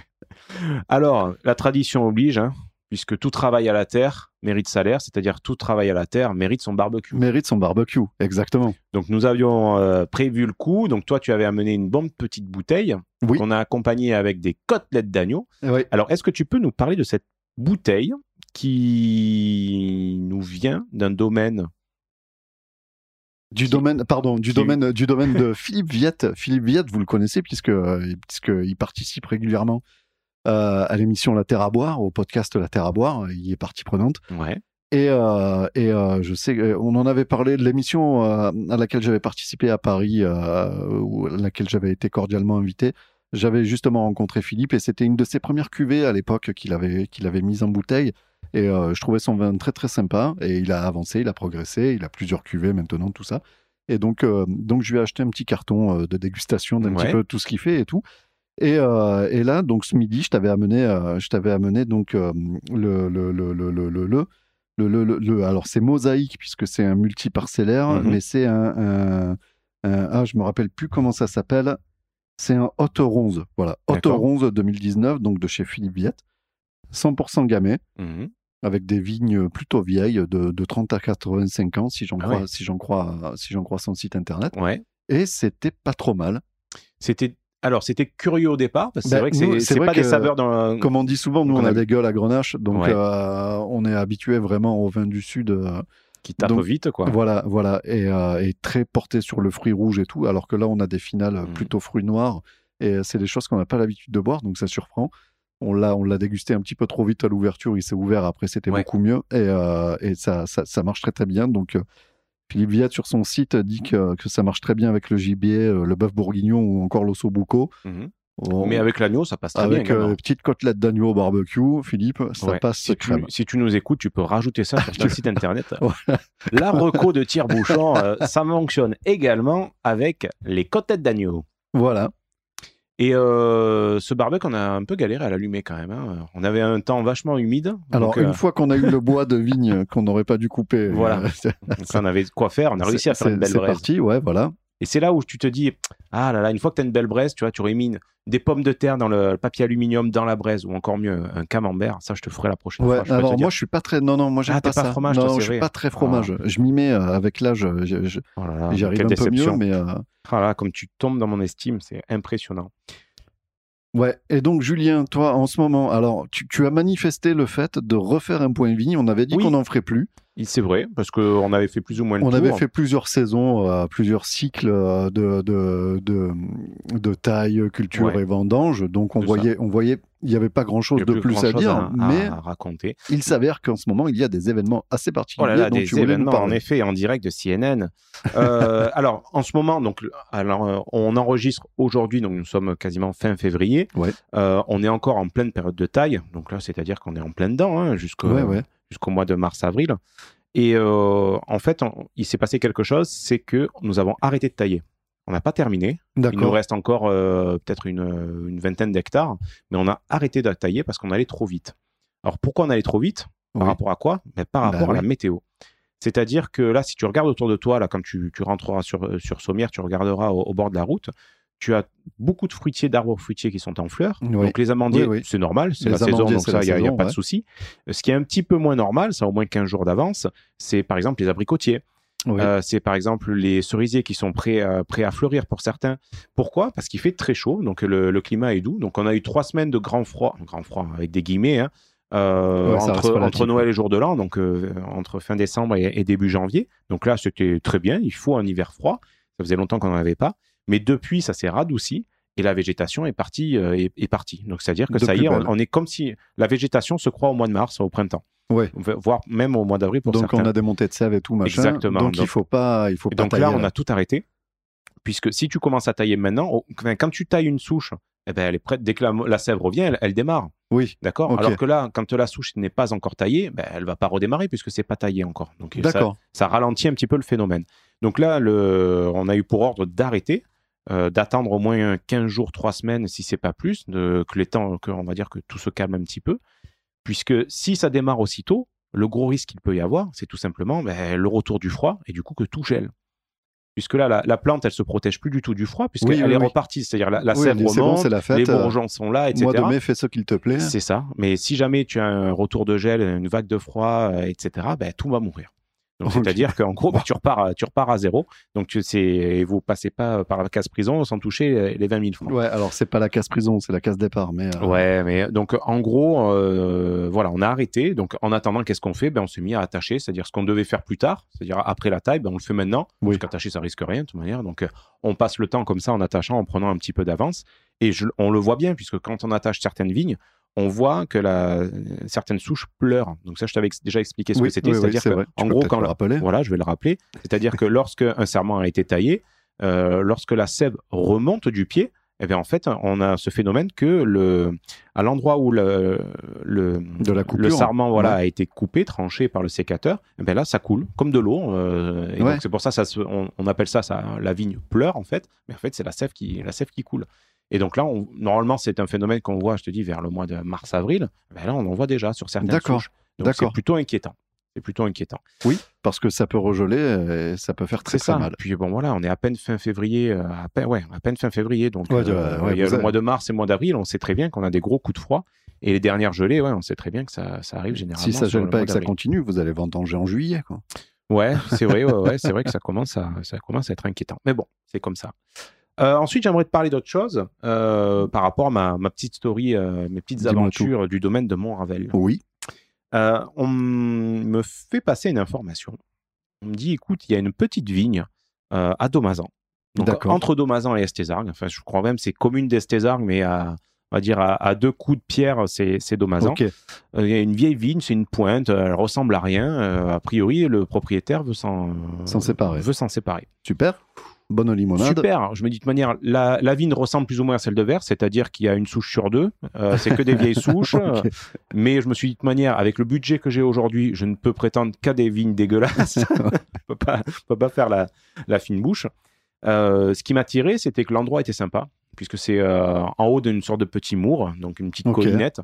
Alors, la tradition oblige, hein, puisque tout travail à la terre mérite salaire, c'est-à-dire tout travail à la terre mérite son barbecue. Mérite son barbecue, exactement. Donc, nous avions prévu le coup. Donc, toi, tu avais amené une bonne petite bouteille Oui. qu'on a accompagnée avec des côtelettes d'agneau. Oui. Alors, est-ce que tu peux nous parler de cette bouteille qui nous vient d'un domaine Du domaine, pardon, du domaine, du domaine de Philippe Viette. Philippe Viette, vous le connaissez puisque euh, puisqu'il participe régulièrement euh, à l'émission La Terre à boire, au podcast La Terre à boire. Il est partie prenante. Ouais. Et, euh, et euh, je sais, on en avait parlé de l'émission à laquelle j'avais participé à Paris, à laquelle j'avais été cordialement invité. J'avais justement rencontré Philippe et c'était une de ses premières cuvées à l'époque qu'il avait, qu'il avait mise en bouteille. Et euh, je trouvais son vin très très sympa. Et il a avancé, il a progressé, il a plusieurs cuvées maintenant, tout ça. Et donc, euh, donc je lui ai acheté un petit carton euh, de dégustation d'un petit peu tout ce qu'il fait et tout. Et, euh, et là, donc ce midi, je t'avais amené, euh, je t'avais amené donc euh, le, le, le, le, le, alors c'est mosaïque puisque c'est un multiparcellaire, Mhm. mais c'est un, un, un- ah je me rappelle plus comment ça s'appelle. C'est un Haute Ronze, voilà, D'accord. Ronze 2019, donc de chez Philippe Viette, 100% gamay, Mhm. avec des vignes plutôt vieilles de, de 30 à 85 ans si j'en Ah crois, ouais. si j'en crois, si j'en crois son site internet. Ouais. Et c'était pas trop mal. C'était alors c'était curieux au départ parce que c'est Ben, vrai que c'est pas des saveurs dans Comme on dit souvent, nous on a a- des gueules à grenache, donc Ouais. euh, on est habitué vraiment au vin du sud. euh, qui donc, vite quoi. Voilà, voilà, et, euh, et très porté sur le fruit rouge et tout, alors que là, on a des finales Mhm. plutôt fruits noirs, et c'est des choses qu'on n'a pas l'habitude de boire, donc ça surprend. On l'a, on l'a dégusté un petit peu trop vite à l'ouverture, il s'est ouvert, après c'était Ouais. beaucoup mieux, et, euh, et ça, ça, ça marche très très bien. Donc, euh, Philippe Viette, sur son site, dit que, que ça marche très bien avec le gibier, euh, le bœuf bourguignon ou encore l'osso bucco. On- Mais avec l'agneau, ça passe très avec bien. euh, également. petite côtelette d'agneau au barbecue, Philippe, ça Ouais. passe si tu, crème. si tu nous écoutes, tu peux rajouter ça sur ton site internet. Voilà. La reco de tire-bouchon, euh, ça fonctionne également avec les côtelettes d'agneau. Voilà. Et euh, ce barbecue, on a un peu galéré à l'allumer quand même. hein. On avait un temps vachement humide. Alors, donc, euh, une fois qu'on a eu le bois de vigne qu'on n'aurait pas dû couper, Voilà. euh, donc on avait de quoi faire. On a réussi à faire une belle C'est parti, ouais, voilà. Et c'est là où tu te dis, Ah là là, une fois que tu as une belle braise, tu vois, tu une- des pommes de terre dans le papier aluminium dans la braise, ou encore mieux, un camembert. Ça, je te ferai la prochaine Ouais, fois. je alors dire. moi je suis pas très. Non, non, moi j'aime Ah, pas pas ça. fromage, toi, non, c'est je suis pas très fromage. Je m'y mets euh, avec l'âge, je- Oh un peu déception. mieux, mais. euh, Ah là, comme tu tombes dans mon estime, c'est impressionnant. Ouais, et donc Julien, toi en ce moment, alors tu, tu as manifesté le fait de refaire un point vigne, on avait dit Oui. qu'on n'en ferait plus. C'est vrai, parce qu'on avait fait plus ou moins le On tour. avait fait plusieurs saisons, euh, plusieurs cycles euh, de, de, de, de taille, culture Ouais. et vendange, donc on voyait, on voyait, il n'y avait pas grand-chose de plus à dire, à- mais à raconter. il s'avère qu'en ce moment il y a des événements assez particuliers Oh là là, dont des tu événements en effet en direct de CNN. Euh, alors en ce moment, donc alors on enregistre aujourd'hui, donc nous sommes quasiment fin février. Ouais. Euh, on est encore en pleine période de taille, donc là c'est-à-dire qu'on est en plein dedans hein, jusqu'au Ouais, ouais. Jusqu'au mois de mars-avril. Et euh, en fait, on- il s'est passé quelque chose, c'est que nous avons arrêté de tailler. On n'a pas terminé. Il nous reste encore euh, peut-être une, une vingtaine d'hectares, mais on a arrêté de tailler parce qu'on allait trop vite. Alors pourquoi on allait trop vite? Par Oui. rapport à quoi? Mais Par Bah rapport à la oui. météo. C'est-à-dire que là, si tu regardes autour de toi, là, quand tu, tu rentreras sur, euh, sur Sommières, tu regarderas au, au bord de la route, tu as beaucoup de fruitiers, d'arbres fruitiers qui sont en fleurs. Oui. Donc les amandiers, Oui, oui. c'est normal, c'est la saison, donc ça, il n'y a, pas de souci. Euh, Ce qui est un petit peu moins normal, ça a au moins 15 jours d'avance, c'est par exemple les abricotiers. Euh, c'est par exemple les cerisiers qui sont prêts, à- prêts à fleurir pour certains. Pourquoi? Parce qu'il fait très chaud, donc le, le climat est doux. Donc on a eu trois semaines de grand froid, grand froid avec des guillemets, hein, euh, Ouais, entre, Noël et jour de l'an, donc entre fin décembre et, et début janvier. Donc là, c'était très bien. Il faut un hiver froid. Ça faisait longtemps qu'on n'en avait pas. Mais depuis, ça s'est radouci et la végétation est partie. euh, est, est partie. Donc c'est-à-dire que De ça y est, on, est comme si la végétation se croit au mois de mars, au printemps, Ouais. voire même au mois d'avril pour Donc certains. on a des montées de sève et tout machin. Exactement. Donc, il Donc- faut pas, il faut pas donc tailler. là, on a tout arrêté. Puisque si tu commences à tailler maintenant, quand tu tailles une souche, eh ben, elle est prête. Dès que la, la sève revient, elle, elle démarre. Oui. D'accord? Alors que là, quand la souche n'est pas encore taillée, ben, elle va pas redémarrer puisque c'est pas taillé encore. Donc ça, ralentit un petit peu le phénomène. Donc là, le, on a eu pour ordre d'arrêter, euh, d'attendre au moins 15 jours, 3 semaines, si c'est pas plus, de, que les temps, que, on va dire que tout se calme un petit peu. Puisque si ça démarre aussitôt, le gros risque qu'il peut y avoir, c'est tout simplement ben, le retour du froid et du coup que tout gèle. Puisque là, la, la plante, elle se protège plus du tout du froid, puisqu'elle Oui, oui, est oui. repartie. C'est-à-dire la, sève bon, remonte, c'est la fête, les euh, bourgeons sont là, etc. Mois de mai, fais ce qu'il te plaît. C'est ça. Mais si jamais tu as un retour de gel, une vague de froid, euh, etc., ben, tout va mourir. C'est-à-dire qu'en gros, ben, tu, repars, à- tu repars à zéro. Donc, tu sais, et vous passez pas par la case prison sans toucher euh, les 20 000 francs. Ouais, alors c'est pas la casse prison, c'est la casse départ, mais. euh, Ouais, mais donc en gros, euh, voilà, on a arrêté. Donc en attendant, qu'est-ce qu'on fait? Ben, On s'est mis à attacher, c'est-à-dire ce qu'on devait faire plus tard, c'est-à-dire après la taille, ben, on le fait maintenant. Oui. Parce qu'attacher, ça risque rien de toute manière. Donc euh, on passe le temps comme ça en attachant, en prenant un petit peu d'avance. Et je- on le voit bien, puisque quand on attache certaines vignes, on voit que la, certaines souches pleurent. Donc ça, je t'avais déjà expliqué ce Oui, que c'était. oui, c'est-à-dire en gros, quand le voilà, je vais le rappeler. C'est-à-dire que lorsque un serment a été taillé, euh, lorsque la sève remonte du pied, eh bien, en fait, on a ce phénomène que le, à l'endroit où le, le, De la coupure, le sarment voilà, ouais. a été coupé, tranché par le sécateur, eh bien là, ça coule comme de l'eau. euh, et Ouais. donc, c'est pour ça, ça on, on appelle ça, ça la vigne pleure, en fait. Mais en fait, c'est la sève qui, la sève qui coule. Et donc là, on- normalement, c'est un phénomène qu'on voit, je te dis, vers le mois de mars-avril. Ben là, on en voit déjà sur certaines D'accord. souches. Donc, c'est plutôt inquiétant. C'est plutôt inquiétant. Oui, parce que ça peut regeler et ça peut faire très C'est très ça. mal. Puis bon, voilà, on est à peine fin février, euh, à peine, ouais, à peine fin février. Donc, Ouais, euh, ouais, il y a le avez- mois de mars et le mois d'avril, on sait très bien qu'on a des gros coups de froid. Et les dernières gelées, ouais, on sait très bien que ça, ça arrive généralement. Si ça sur gèle le pas et que ça continue, vous allez vendanger en juillet. Quoi. Ouais, c'est vrai, ouais, c'est vrai que ça commence, à, ça commence à être inquiétant. Mais bon, c'est comme ça. Euh, ensuite, j'aimerais te parler d'autre chose euh, par rapport à ma, ma petite story, euh, mes petites Dis-moi aventures du domaine de Montravel. Oui, on me fait passer une information. On me dit, écoute, il y a une petite vigne à Domazan. Donc, D'accord. entre Domazan et Estézargues. Enfin, je crois même c'est commune d'Estézargues, mais à, on va dire à, à deux coups de pierre, c'est c'est Domazan. ok. Il y a une vieille vigne, c'est une pointe, elle ressemble à rien. A priori, le propriétaire veut s'en S'en séparer. Veut s'en séparer. Super. Bonne limonade. Super. Je me dis de manière, la, la vigne ressemble plus ou moins à celle de verre, c'est-à-dire qu'il y a une souche sur deux. Euh, c'est que des vieilles souches. Mais je me suis dit de manière, avec le budget que j'ai aujourd'hui, je ne peux prétendre qu'à des vignes dégueulasses. je peux je peux pas faire la, la fine bouche. Euh, ce qui m'a tiré, c'était que l'endroit était sympa, puisque c'est euh, en haut d'une sorte de petit mour, donc une petite Ok. collinette.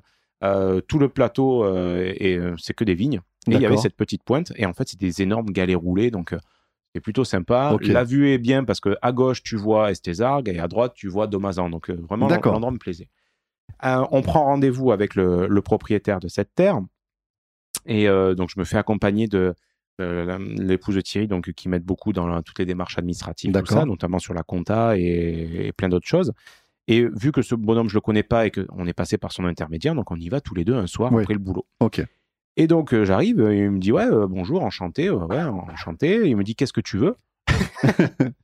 Tout le plateau, et, c'est que des vignes. Et il y avait cette petite pointe, et en fait, c'est des énormes galets roulés, donc C'est plutôt sympa. La vue est bien parce que à gauche, tu vois Estésargues et à droite, tu vois Domazan. Donc, euh, vraiment, l'endroit me plaisait. Euh, on prend rendez-vous avec le, le propriétaire de cette terre. Et euh, donc, je me fais accompagner de, l'épouse de Thierry, donc, qui m'aide beaucoup dans la- toutes les démarches administratives, tout D'accord. ça, notamment sur la compta et, et plein d'autres choses. Et vu que ce bonhomme, je le connais pas et qu'on est passé par son intermédiaire, donc on y va tous les deux un soir Oui. après le boulot. Ok. Et donc euh, j'arrive, euh, il me dit ouais euh, bonjour, enchanté, euh, ouais enchanté. Il me dit qu'est-ce que tu veux?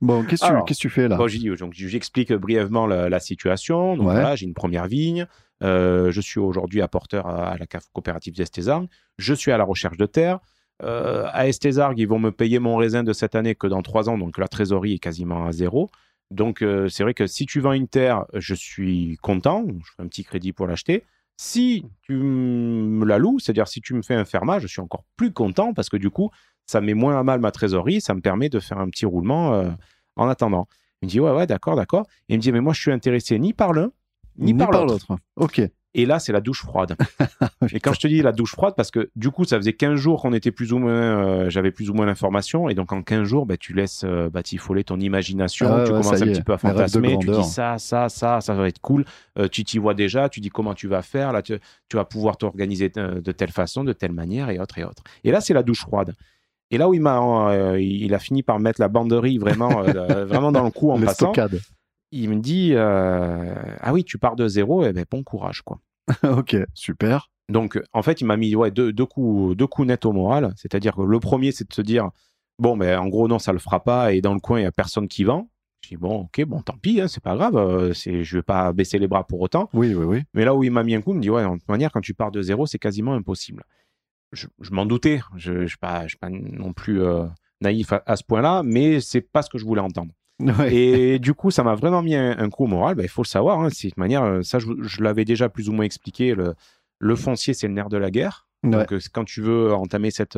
Bon, qu'est-ce que tu- qu'est-ce que tu fais là? Bon, donc j'explique brièvement la, la situation. Donc Ouais. voilà, j'ai une première vigne. Euh, je suis aujourd'hui apporteur à, à la CAF coopérative d'Estésargues. Je suis à la recherche de terre. Euh, à Estésargues, ils vont me payer mon raisin de cette année que dans trois ans, donc la trésorerie est quasiment à zéro. Donc euh, c'est vrai que si tu vends une terre, je suis content, je fais un petit crédit pour l'acheter. Si tu me la loues, c'est-à-dire si tu me fais un fermage, je suis encore plus content parce que du coup, ça met moins à mal ma trésorerie, ça me permet de faire un petit roulement euh, en attendant. Il me dit ouais ouais d'accord d'accord. Et il me dit mais moi je suis intéressé ni par l'un ni, par l'autre. Ok. Et là c'est la douche froide. et quand je te dis la douche froide parce que du coup ça faisait 15 jours qu'on était plus ou moins euh, j'avais plus ou moins l'information et donc en 15 jours bah, tu laisses euh, batifoler ton imagination, Ah tu ouais, commences un petit peu à fantasmer, tu dis ça ça ça ça va être cool, Euh, tu t'y vois déjà, tu dis comment tu vas faire, là tu, tu vas pouvoir t'organiser de, de telle façon, de telle manière et autres et autres. Et là c'est la douche froide. Et là où il m'a, euh, il a fini par mettre la banderie vraiment, euh, vraiment dans le cou en Les passant, stockades. il me dit euh, ah oui tu pars de zéro, et ben bon courage quoi. ok, super. Donc, en fait, il m'a mis ouais, deux, deux, coups, deux coups nets au moral. C'est-à-dire que le premier, c'est de se dire bon, ben, en gros, non, ça le fera pas. Et dans le coin, il y a personne qui vend. Je dis bon, ok, bon, tant pis, hein, c'est pas grave. euh, c'est, je vais pas baisser les bras pour autant. Oui, oui, oui. Mais là où il m'a mis un coup, il me dit ouais, de toute manière, quand tu pars de zéro, c'est quasiment impossible. Je, je m'en doutais. Je ne suis pas, je suis pas non plus euh, naïf à, à ce point-là, mais c'est pas ce que je voulais entendre. Ouais. Et du coup, ça m'a vraiment mis un, un coup au moral. Ben, Il faut le savoir. Hein, c'est de manière, euh, ça, je, je l'avais déjà plus ou moins expliqué. Le, le foncier, c'est le nerf de la guerre. Ouais. Donc, euh, quand tu veux entamer cette,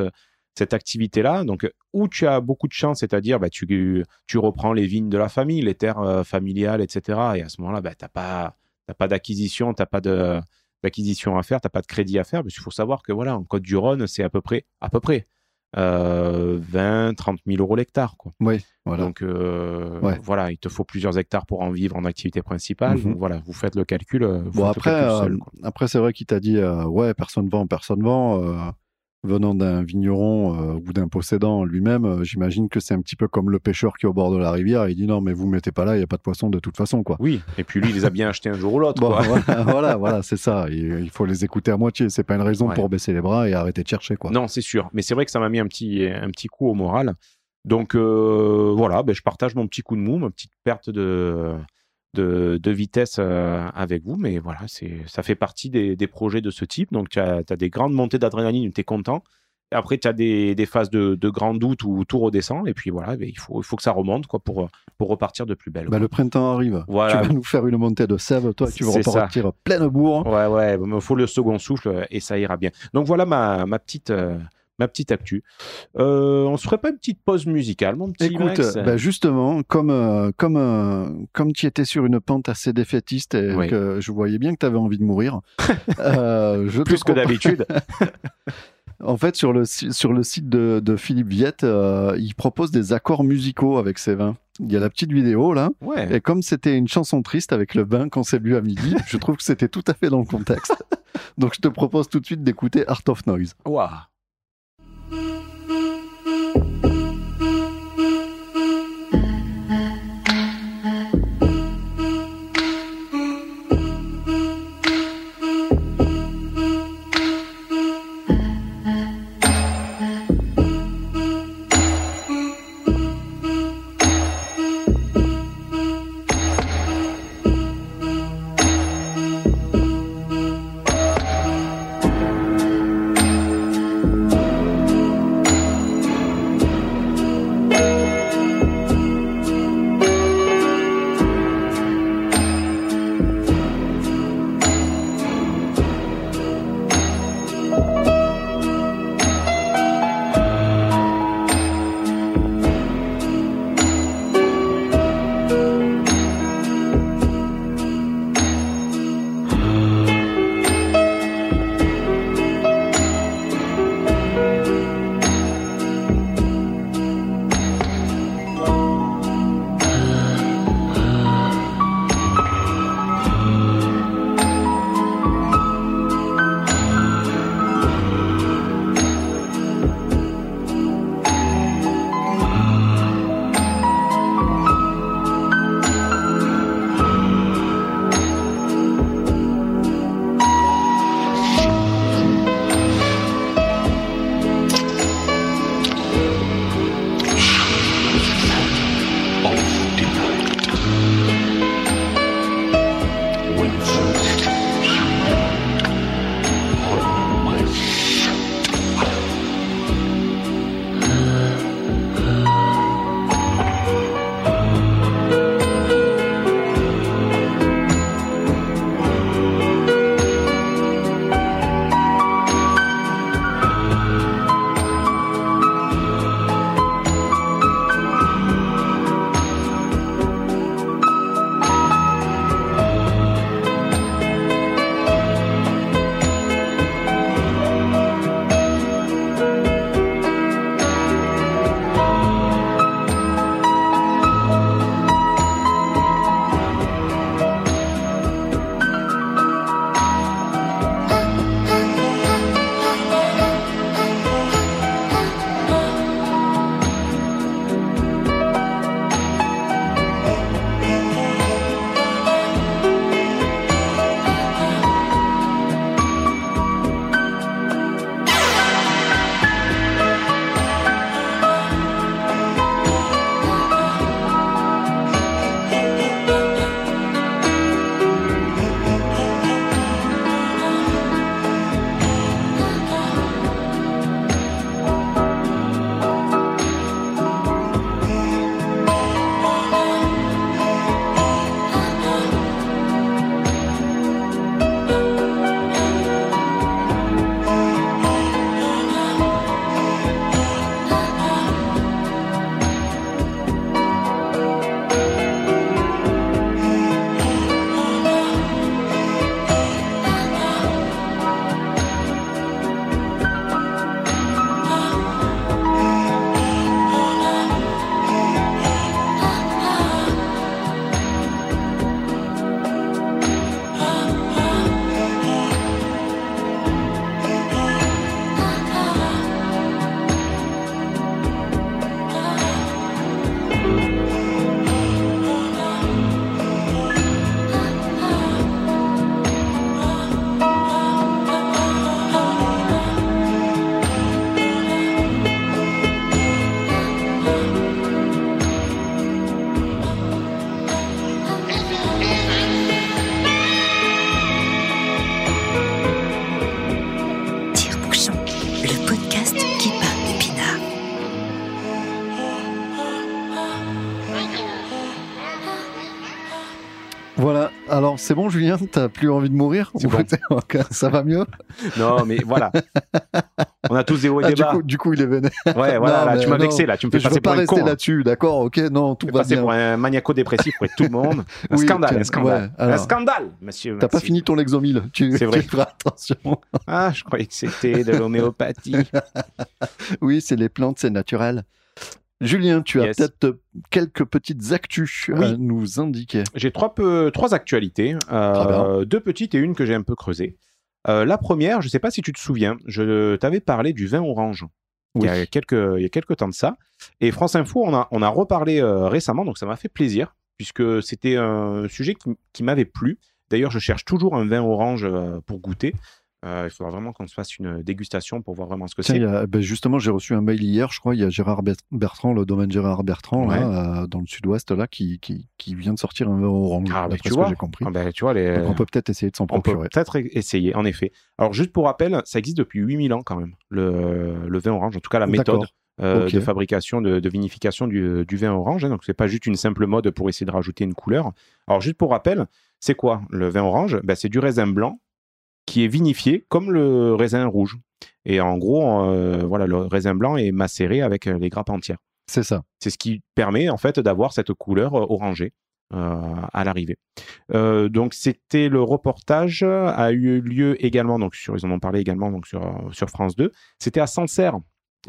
cette activité-là, donc où tu as beaucoup de chance, c'est-à-dire bah, tu, tu reprends les vignes de la famille, les terres euh, familiales, etc. Et à ce moment-là, bah, tu n'as pas, t'as pas d'acquisition, tu n'as pas de, d'acquisition à faire, tu n'as pas de crédit à faire. Parce qu'il faut savoir que voilà, en Côte-du-Rhône, c'est à peu près, à peu près euh, 20, 30 000 euros l'hectare. Quoi. Oui, voilà. Donc euh, Ouais. voilà, il te faut plusieurs hectares pour en vivre en activité principale. Mhm. Donc voilà, vous faites le calcul. euh, vous Bon, après, calcul seul, euh, après c'est vrai qu'il t'a dit ouais, personne vend, personne vend. Venant d'un vigneron euh, ou d'un possédant lui-même, euh, j'imagine que c'est un petit peu comme le pêcheur qui est au bord de la rivière. Il dit non, mais vous mettez pas là, il n'y a pas de poisson de toute façon. quoi. Oui, et puis lui, il les a bien achetés un jour ou l'autre. Bon, voilà, voilà, voilà, c'est ça. Il, il faut les écouter à moitié. C'est pas une raison Ouais. pour baisser les bras et arrêter de chercher. Quoi. Non, c'est sûr. Mais c'est vrai que ça m'a mis un petit, un petit coup au moral. Donc euh, voilà, ben, je partage mon petit coup de mou, ma petite perte de, de, de vitesse euh, avec vous. Mais voilà, c'est, ça fait partie des, des projets de ce type. Donc tu as, des grandes montées d'adrénaline, tu es content. Après, tu as des, des phases de, de grand doute où tout redescend. Et puis voilà, il, faut, il faut que ça remonte quoi, pour, pour repartir de plus belle. Bah, le printemps arrive. Voilà. Tu vas nous faire une montée de sève. Toi, tu vas C'est ça. repartir pleine bourre. Ouais, ouais, il me faut le second souffle euh, et ça ira bien. Donc voilà ma, ma petite. euh, Ma petite actu. Euh, on se ferait pas une petite pause musicale, mon petit Écoute, Max? bah, justement, comme, euh, comme, euh, comme tu étais sur une pente assez défaitiste et Oui. que je voyais bien que tu avais envie de mourir, je Plus que d'habitude. En fait, sur le, sur le site de, de Philippe Viette, euh, il propose des accords musicaux avec ses vins. Il y a la petite vidéo là. Ouais. Et comme c'était une chanson triste avec le vin qu'on s'est bu à midi, je trouve que c'était tout à fait dans le contexte. Donc je te propose tout de suite d'écouter Art of Noise. Ouah. C'est bon Julien, t'as plus envie de mourir bon. Ça va mieux Non, mais voilà. On a tous des hauts et Ah, des du, bas. coup, du coup, il est vénéré. Ouais, voilà, Non, là, mais tu m'as vexé, là. Tu me fais Je passer veux pas rester hein. là-dessus, d'accord Ok, non, tout va bien. pour un maniaco-dépressif pour tout le monde. Un Oui, scandale, un scandale. ouais, alors. un scandale, monsieur. T'as pas fini ton Lexomil, tu, C'est vrai. tu feras attention. Ah, je croyais que c'était de l'homéopathie. Oui, c'est les plantes, c'est naturel. Julien, tu as peut-être quelques petites actus Oui. à nous indiquer. J'ai trois, peu- trois actualités, euh, deux petites et une que j'ai un peu creusée. Euh, la première, je ne sais pas si tu te souviens, je t'avais parlé du vin orange il, y a quelques, il y a quelques temps de ça. Et France Info, on a, on a reparlé euh, récemment, donc ça m'a fait plaisir, puisque c'était un sujet qui, qui m'avait plu. D'ailleurs, je cherche toujours un vin orange euh, pour goûter. Euh, il faudra vraiment qu'on se fasse une dégustation pour voir vraiment ce que c'est. ben justement, j'ai reçu un mail hier, je crois, il y a Gérard Ber- Bertrand, le domaine Gérard Bertrand, là, euh, dans le sud-ouest, là, qui, qui, qui vient de sortir un vin orange, Ah, mais d'après tu ce vois. que j'ai compris. Ah ben, tu vois, les... Donc on peut peut-être essayer de s'en On peut procurer. peut-être e- essayer, en effet. Alors, juste pour rappel, ça existe depuis 8000 ans quand même, le, le vin orange, en tout cas la méthode euh, de fabrication, de, de vinification du, du vin orange. hein. donc, c'est pas juste une simple mode pour essayer de rajouter une couleur. Alors, juste pour rappel, c'est quoi le vin orange? Ben, C'est du raisin blanc qui est vinifié comme le raisin rouge. Et en gros, euh, voilà, le raisin blanc est macéré avec euh, les grappes entières. C'est ça. C'est ce qui permet en fait d'avoir cette couleur euh, orangée euh, à l'arrivée. Euh, donc c'était le reportage a eu lieu également donc sur ils en ont parlé également donc sur sur France 2. C'était à Sancerre,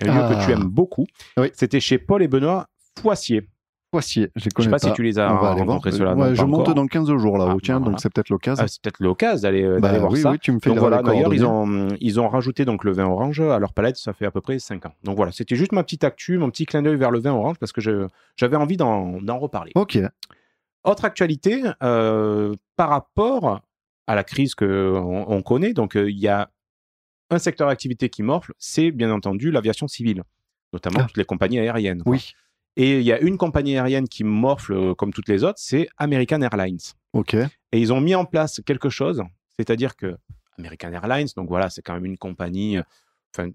un lieu que tu Ah. aimes beaucoup. Oui. C'était chez Paul et Benoît Foissier. Poissier, je connais sais pas, si tu les as voir. rencontrés ceux-là. Ouais, non, je monte encore. dans 15 jours là, Ah, tiens, donc c'est peut-être l'occasion. Ah, c'est peut-être l'occasion d'aller euh, Bah d'aller voir oui, ça. oui, tu me fais Donc voilà, d'ailleurs, ils ont, ils ont rajouté donc le vin orange à leur palette, ça fait à peu près 5 ans. Donc voilà, c'était juste ma petite actu, mon petit clin d'œil vers le vin orange parce que je- j'avais envie d'en d'en reparler. Ok. Autre actualité, euh, par rapport à la crise qu'on on connaît, donc euh, il y a un secteur d'activité qui morfle, c'est bien entendu l'aviation civile, notamment Ah. toutes les compagnies aériennes. quoi. Oui. Et il y a une compagnie aérienne qui morfle euh, comme toutes les autres, c'est American Airlines. Ok. Et ils ont mis en place quelque chose, c'est-à-dire que American Airlines, donc voilà, c'est quand même une compagnie, euh, enfin,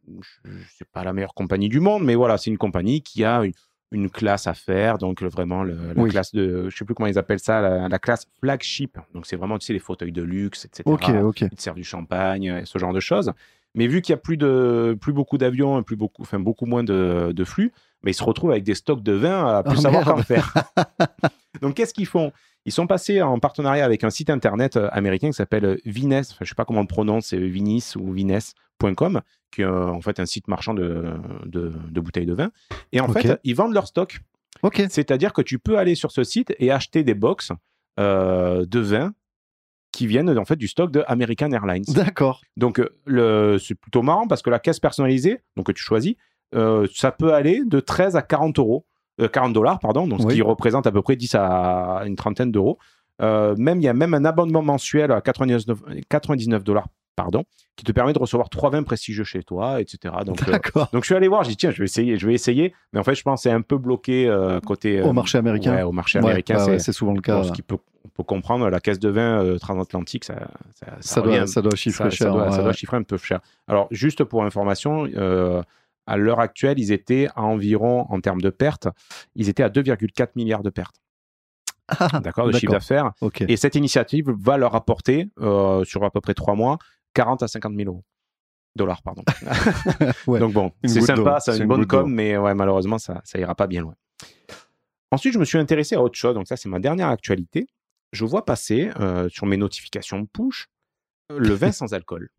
c'est pas la meilleure compagnie du monde, mais voilà, c'est une compagnie qui a une, une classe à faire, donc vraiment le- la Oui. classe de, je sais plus comment ils appellent ça, la, la classe flagship. Donc c'est vraiment, tu sais, les fauteuils de luxe, etc. Ok, ok. Ils te servent du champagne, ce genre de choses. Mais vu qu'il y a plus de plus beaucoup d'avions, plus beaucoup, enfin beaucoup moins de, de flux, mais ils se retrouvent avec des stocks de vin à plus Ah, savoir qu'en faire. Donc qu'est-ce qu'ils font? Ils sont passés en partenariat avec un site internet euh, américain qui s'appelle Vines, enfin, je sais pas comment on le prononce, c'est Vinis ou Vines.com, qui est euh, en fait un site marchand de, de, de bouteilles de vin. Et en fait, ils vendent leur stock. C'est-à-dire que tu peux aller sur ce site et acheter des box euh, de vin qui viennent en fait du stock de American Airlines. D'accord. Donc euh, le, c'est plutôt marrant parce que la caisse personnalisée, donc que tu choisis, euh, ça peut aller de 13 à 40 euros, euh, 40 dollars pardon, donc ce Oui. qui représente à peu près 10 à une trentaine d'euros. Euh, même il y a même un abonnement mensuel à 99 99 dollars pardon, qui te permet de recevoir trois vins prestigieux chez toi, etc. Donc euh, donc je suis allé voir, j'ai dit tiens, je vais essayer, je vais essayer, mais en fait je pense que c'est un peu bloqué euh, côté Au euh, marché américain. Ouais, au marché Ouais, américain, bah c'est ouais, souvent le cas. ce qui peut, on peut comprendre. La caisse de vin transatlantique, ça, ça, ça Ça doit, ça doit chiffrer cher. ça doit, ça chiffrer un peu cher. Alors, juste pour information, à l'heure actuelle, ils étaient à environ, en termes de pertes, ils étaient à 2,4 milliards de pertes. Ah, D'accord, de chiffre d'affaires. Et cette initiative va leur apporter, euh, sur à peu près trois mois, 40 à 50 000 euros. Dollars, pardon. Ouais, Donc bon, c'est sympa, c'est une, bonne com, mais ouais, malheureusement, ça, ça ira pas bien loin. Ensuite, je me suis intéressé à autre chose. Donc ça, c'est ma dernière actualité. Je vois passer euh, sur mes notifications push euh, le vin sans alcool.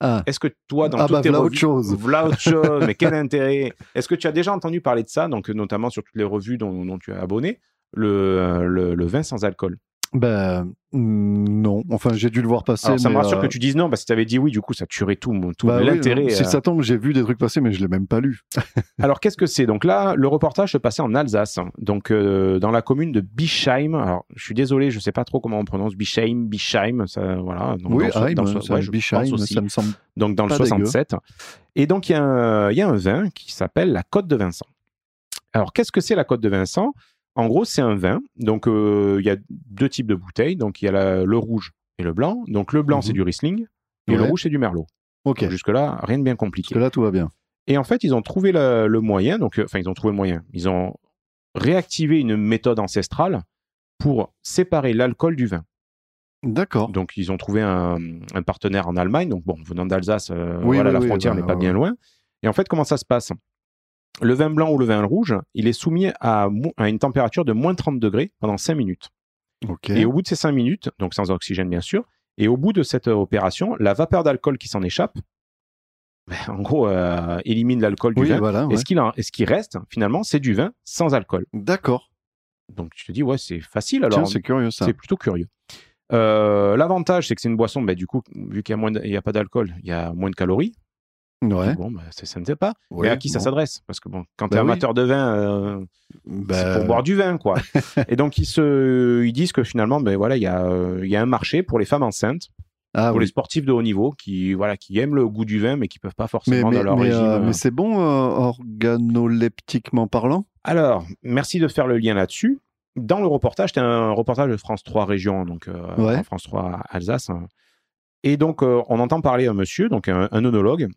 Ah, Est-ce que toi, dans Ah toutes bah, tes revues, autre chose. voilà autre chose, mais quel intérêt? Est-ce que tu as déjà entendu parler de ça, donc euh, notamment sur toutes les revues dont, dont tu es abonné, le, le, le vin sans alcool? Ben mm, non. Enfin, j'ai dû le voir passer. Alors ça me rassure euh, que tu dises non, parce que si tu avais dit oui, du coup, ça tuerait tout, mon- tout bah oui, l'intérêt. Si euh. ça tombe, j'ai vu des trucs passer, mais je l'ai même pas lu. Alors, qu'est-ce que c'est? Donc là, le reportage se passait en Alsace, donc euh, dans la commune de Bischheim. Alors, je suis désolé, je ne sais pas trop comment on prononce Bischheim, Bischheim, ça, voilà. Donc, oui, dans le- ça, ouais, Bischheim, me semble. Donc dans le pas dégueu. 67. Et donc, il y, a un- il y a un vin qui s'appelle la Côte de Vincent. Alors, qu'est-ce que c'est la Côte de Vincent? En gros, c'est un vin. Donc, euh, il y a deux types de bouteilles. Donc, il y a la- le rouge et le blanc. Donc, le blanc, Mhm. c'est du Riesling. Et le rouge, c'est du Merlot. Ok. Jusque-là, rien de bien compliqué. que là, tout va bien. Et en fait, ils ont trouvé le, le moyen, donc, euh, enfin, ils ont trouvé le moyen. Ils ont réactivé une méthode ancestrale pour séparer l'alcool du vin. D'accord. Donc, ils ont trouvé un, un partenaire en Allemagne. Donc, bon, venant d'Alsace, euh, Oui, voilà, oui, la frontière n'est pas bien loin. Et en fait, comment ça se passe? Le vin blanc ou le vin rouge, il est soumis à, une température de moins 30 degrés pendant 5 minutes. Et au bout de ces 5 minutes, donc sans oxygène bien sûr, et au bout de cette euh, opération, la vapeur d'alcool qui s'en échappe, ben, en gros, euh, élimine l'alcool du Oui, vin. voilà. Et ce qu'il qui reste, finalement, c'est du vin sans alcool. D'accord. Donc tu te dis, ouais, c'est facile alors. c'est curieux ça. C'est plutôt curieux. Euh, L'avantage, c'est que c'est une boisson, ben, du coup, vu qu'il n'y a, pas d'alcool, il y a moins de calories. Ouais. Bon, ben, c'est- ne pas. Ouais, Mais à qui ça s'adresse? Parce que bon, quand tu Bah es oui. amateur de vin, euh, Bah, c'est pour boire du vin, quoi. et donc, ils, se, ils disent que finalement, ben, voilà, il y, a, euh, il y a un marché pour les femmes enceintes, Ah pour oui. les sportifs de haut niveau qui, voilà, qui aiment le goût du vin, mais qui peuvent pas forcément mais, dans leur mais, régime. euh, mais c'est bon euh, organoleptiquement parlant? Alors, merci de faire le lien là-dessus. Dans le reportage, c'était un reportage de France 3 Région, donc euh, Ouais. France 3 Alsace. hein. Et donc, on entend parler un monsieur, donc un, un œnologue,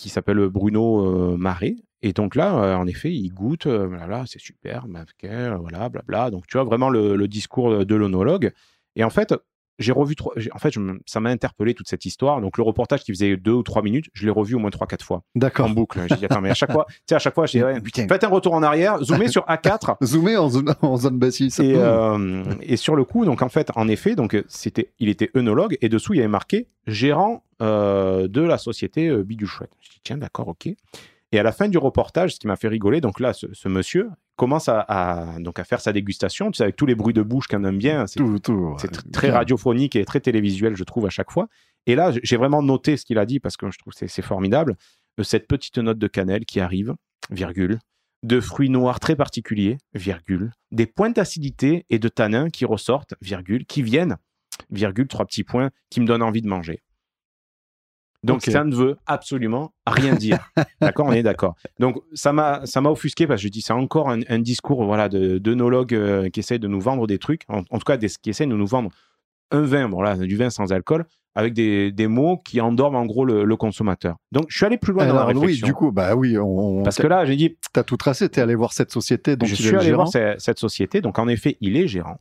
qui s'appelle Bruno euh, Marais. Et donc là, euh, en effet, il goûte, euh, voilà, c'est super, Mavker, voilà, blabla. Donc, tu vois vraiment le, le discours de l'œnologue. Et en fait, j'ai revu, trois, j'ai- en fait, je ça m'a interpellé toute cette histoire. Donc, le reportage qui faisait deux ou trois minutes, je l'ai revu au moins trois, quatre fois en D'accord. boucle. J'ai dit, attends, mais à chaque fois, tu sais, à chaque fois, je dis, ouais, Putain. faites un retour en arrière, zoomez sur A4. Zoomer en zone, en zone bassiste. Et, euh, et sur le coup, donc en fait, en effet, donc c'était, il était œnologue et dessous il y avait marqué gérant euh, de la société euh, Bidule Chouette. Je dis tiens d'accord, ok. Et à la fin du reportage, ce qui m'a fait rigoler, donc là, ce, ce monsieur commence à, à- donc à faire sa dégustation, tu sais, avec tous les bruits de bouche qu'on aime bien. C'est, Tout, tout, c'est tr- très radiophonique et très télévisuel, je trouve, à chaque fois. Et là, j'ai vraiment noté ce qu'il a dit parce que je trouve que c'est, c'est formidable. Euh, Cette petite note de cannelle qui arrive, virgule, de fruits noirs très particuliers, virgule, des pointes d'acidité et de tanins qui ressortent, virgule, qui viennent, virgule, trois petits points, qui me donnent envie de manger. Donc ça ne veut absolument rien dire. d'accord, on est d'accord. Donc ça m'a ça m'a offusqué parce que je dis c'est encore un, un discours voilà de d'œnologue euh, qui essaie de nous vendre des trucs, en, en tout cas des, qui essaie de nous vendre un vin, bon là du vin sans alcool, avec des, des mots qui endorment en gros le, le consommateur. Donc je suis allé plus loin dans la Alors, oui, réflexion. du coup, bah oui, on, parce que là j'ai dit t'as tout tracé, t'es allé voir cette société dont je suis allé gérant. voir ce- cette société, donc en effet, il est gérant.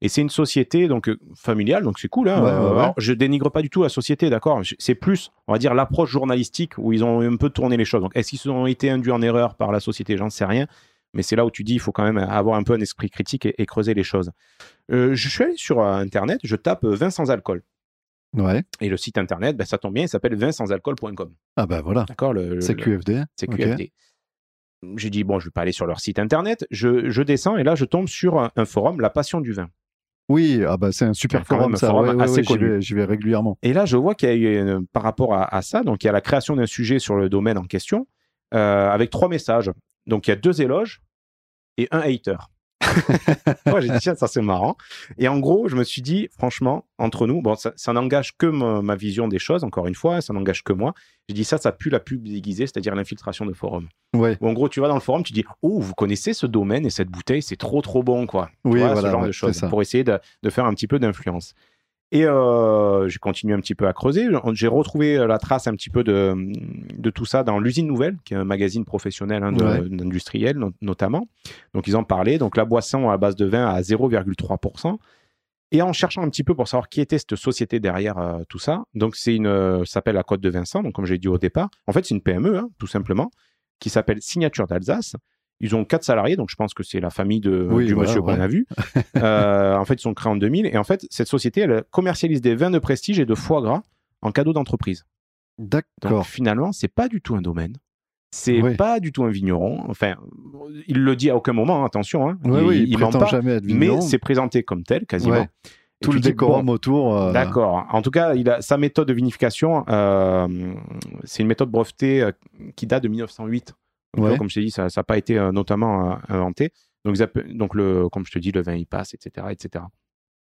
Et c'est une société donc euh, familiale, donc c'est cool. Hein Ouais, Euh, ouais. alors, je dénigre pas du tout la société, d'accord? C'est plus, on va dire, l'approche journalistique où ils ont un peu tourné les choses. Donc, est-ce qu'ils ont été induits en erreur par la société? J'en sais rien. Mais c'est là où tu dis, il faut quand même avoir un peu un esprit critique et, et creuser les choses. Euh, je suis allé sur Internet, je tape vin sans alcool. Ouais. Et le site Internet, ben, ça tombe bien, il s'appelle vinsansalcool.com. Ah bah voilà. D'accord? Le, le- C'est QFD. c'est. QFD. J'ai dit, bon, je vais pas aller sur leur site internet. Je, je descends et là, je tombe sur un, un forum, La Passion du vin. Oui, ah bah c'est un super quand forum un ça. forum Ouais, assez ouais, j'y connu. vais, j'y vais régulièrement. Et là, je vois qu'il y a eu, une- par rapport à, à ça, donc il y a la création d'un sujet sur le domaine en question, euh, avec trois messages. Donc il y a deux éloges et un hater. Moi, j'ai dit, tiens, ça c'est marrant. Et en gros, je me suis dit, franchement, entre nous, bon, ça, ça n'engage que ma, ma vision des choses, encore une fois, ça n'engage que moi. J'ai dit, ça, ça pue la pub déguisée, c'est-à-dire l'infiltration de forums. Ouais. Où en gros, tu vas dans le forum, tu dis Oh, vous connaissez ce domaine et cette bouteille, c'est trop trop bon, quoi. Tu Oui, vois, voilà, ce genre ouais, de choses, pour essayer de, de faire un petit peu d'influence. Et euh, j'ai continué un petit peu à creuser. J'ai retrouvé la trace un petit peu de, de tout ça dans l'usine Nouvelle, qui est un magazine professionnel hein, Ouais. d'industriel no- notamment. Donc ils en parlaient. Donc la boisson à base de vin à 0,3%. Et en cherchant un petit peu pour savoir qui était cette société derrière euh, tout ça, donc c'est une, euh, ça s'appelle la Côte de Vincent, donc comme j'ai dit au départ, en fait c'est une PME, hein, tout simplement, qui s'appelle Signature d'Alsace. Ils ont quatre salariés, donc je pense que c'est la famille de, Oui, du voilà, monsieur qu'on ouais. a vu. Euh, en fait, ils sont créés en 2000. Et en fait, cette société, elle commercialise des vins de prestige et de foie gras en cadeau d'entreprise. Donc D'accord. finalement, c'est pas du tout un domaine. C'est Oui. pas du tout un vigneron. Enfin, il le dit à aucun moment, hein, attention. Hein. Oui, il, oui, il, il prétend pas, jamais être mais vigneron. c'est présenté comme tel, quasiment. Ouais. Tout le décorum bon, autour. euh, D'accord. En tout cas, il a, sa méthode de vinification, euh, c'est une méthode brevetée qui date de 1908. Donc, Ouais. comme je t'ai dit, ça n'a pas été euh, notamment euh, inventé. Donc, donc le, comme je te dis, le vin il passe, etc., etc.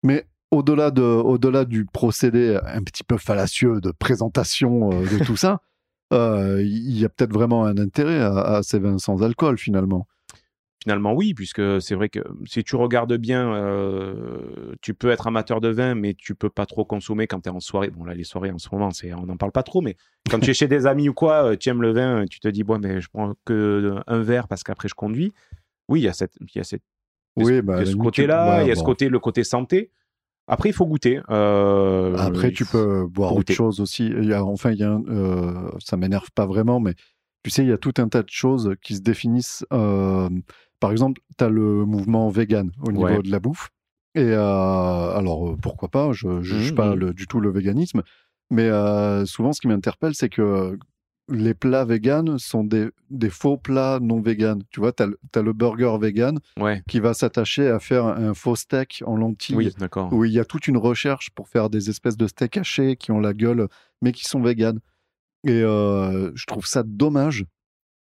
Mais au-delà de, au-delà du procédé un petit peu fallacieux de présentation euh, de tout ça, euh, il y a peut-être vraiment un intérêt à, à ces vins sans alcool finalement. Finalement, oui, puisque c'est vrai que si tu regardes bien, euh, tu peux être amateur de vin, mais tu peux pas trop consommer quand tu es en soirée. Bon, là, les soirées en ce moment, c'est, on n'en parle pas trop, mais quand tu es chez des amis ou quoi, tu aimes le vin, tu te dis, bon, mais je prends que un verre parce qu'après je conduis. Oui, il y a cette, y a cette Oui, bah, il y à a la ce côté-là, ouais, il y a ce côté, le côté santé. Après, il faut goûter. euh, Après, tu peux boire autre chose aussi. Il y a, enfin, il y a un, euh, ça m'énerve pas vraiment, mais tu sais, il y a tout un tas de choses qui se définissent. Par exemple, tu as le mouvement vegan au niveau Ouais. de la bouffe. Et euh, alors, euh, pourquoi pas Je ne juge Mhm, pas le- du tout le véganisme. Mais euh, souvent, ce qui m'interpelle, c'est que les plats véganes sont des, des faux plats non véganes. Tu vois, tu as, le burger vegan Ouais. qui va s'attacher à faire un faux steak en lentilles Oui, d'accord. où il y a toute une recherche pour faire des espèces de steaks hachés qui ont la gueule, mais qui sont véganes. Et euh, je trouve ça dommage,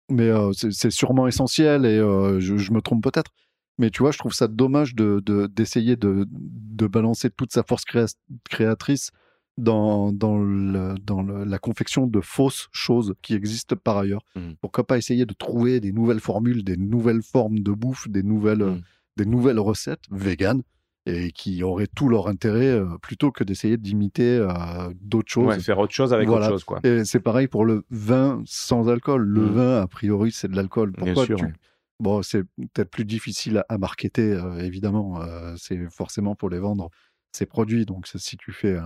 mais euh, c'est sûrement essentiel et euh, je, je me trompe peut-être. Mais tu vois, je trouve ça dommage de de- d'essayer de, de balancer toute sa force créa- créatrice dans, dans, le- dans le- la confection de fausses choses qui existent par ailleurs. Mhm. Pourquoi pas essayer de trouver des nouvelles formules, des nouvelles formes de bouffe, des nouvelles, Mhm. des nouvelles recettes véganes et qui auraient tout leur intérêt euh, plutôt que d'essayer d'imiter euh, d'autres choses. Ouais, faire autre chose avec Voilà. autre chose, quoi. Et c'est pareil pour le vin sans alcool. Le Mhm. vin, a priori, c'est de l'alcool. Bien Pourquoi sûr. tu- ouais. Bon, c'est peut-être plus difficile à, à marketer, euh, évidemment. c'est forcément pour les vendre ces produits. Donc, si tu fais.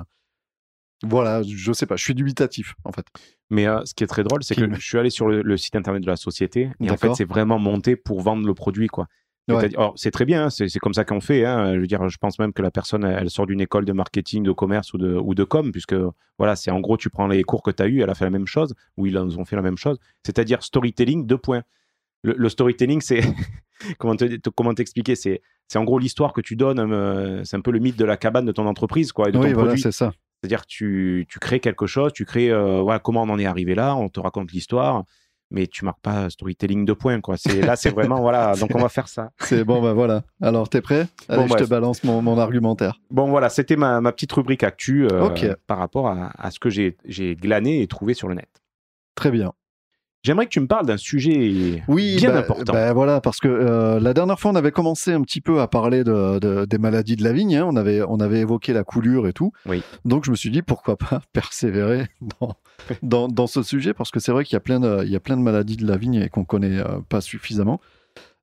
Voilà, je sais pas. Je suis dubitatif, en fait. Mais euh, ce qui est très drôle, c'est que je suis allé sur le, le site internet de la société et en fait, c'est vraiment monté pour vendre le produit, quoi. Ouais. Alors, C'est très bien, hein, c'est comme ça qu'on fait. hein. Je veux dire, je pense même que la personne, elle elle sort d'une école de marketing, de commerce ou de, ou de com, puisque voilà, c'est en gros, tu prends les cours que tu as eu, elle a fait la même chose, ou ils ont fait la même chose, c'est-à-dire storytelling, deux points. Le, le storytelling, c'est comment te- te- comment t'expliquer C'est en gros l'histoire que tu donnes. euh, c'est un peu le mythe de la cabane de ton entreprise, quoi, et de Oui, ton voilà, produit. c'est ça. C'est-à-dire tu, tu crées quelque chose, tu crées euh, voilà, comment on en est arrivé là, on te raconte l'histoire, mais tu marques pas storytelling de points. Quoi. C'est, là, c'est vraiment, voilà, donc on va faire ça. C'est bon, bah voilà. Alors, t'es prêt? Allez, Bon, je te balance mon, mon argumentaire. Bon, voilà, c'était ma, ma petite rubrique actu euh, par rapport à, à ce que j'ai glané et trouvé sur le net. Très bien. J'aimerais que tu me parles d'un sujet Oui, bien bah, important. bah voilà, parce que euh, la dernière fois, on avait commencé un petit peu à parler de, de- des maladies de la vigne. hein. On, avait, on avait évoqué la coulure et tout. Oui. Donc, je me suis dit, pourquoi pas persévérer dans, dans, dans ce sujet, parce que c'est vrai qu'il y, a plein de- il y a plein de maladies de la vigne et qu'on connaît euh, pas suffisamment.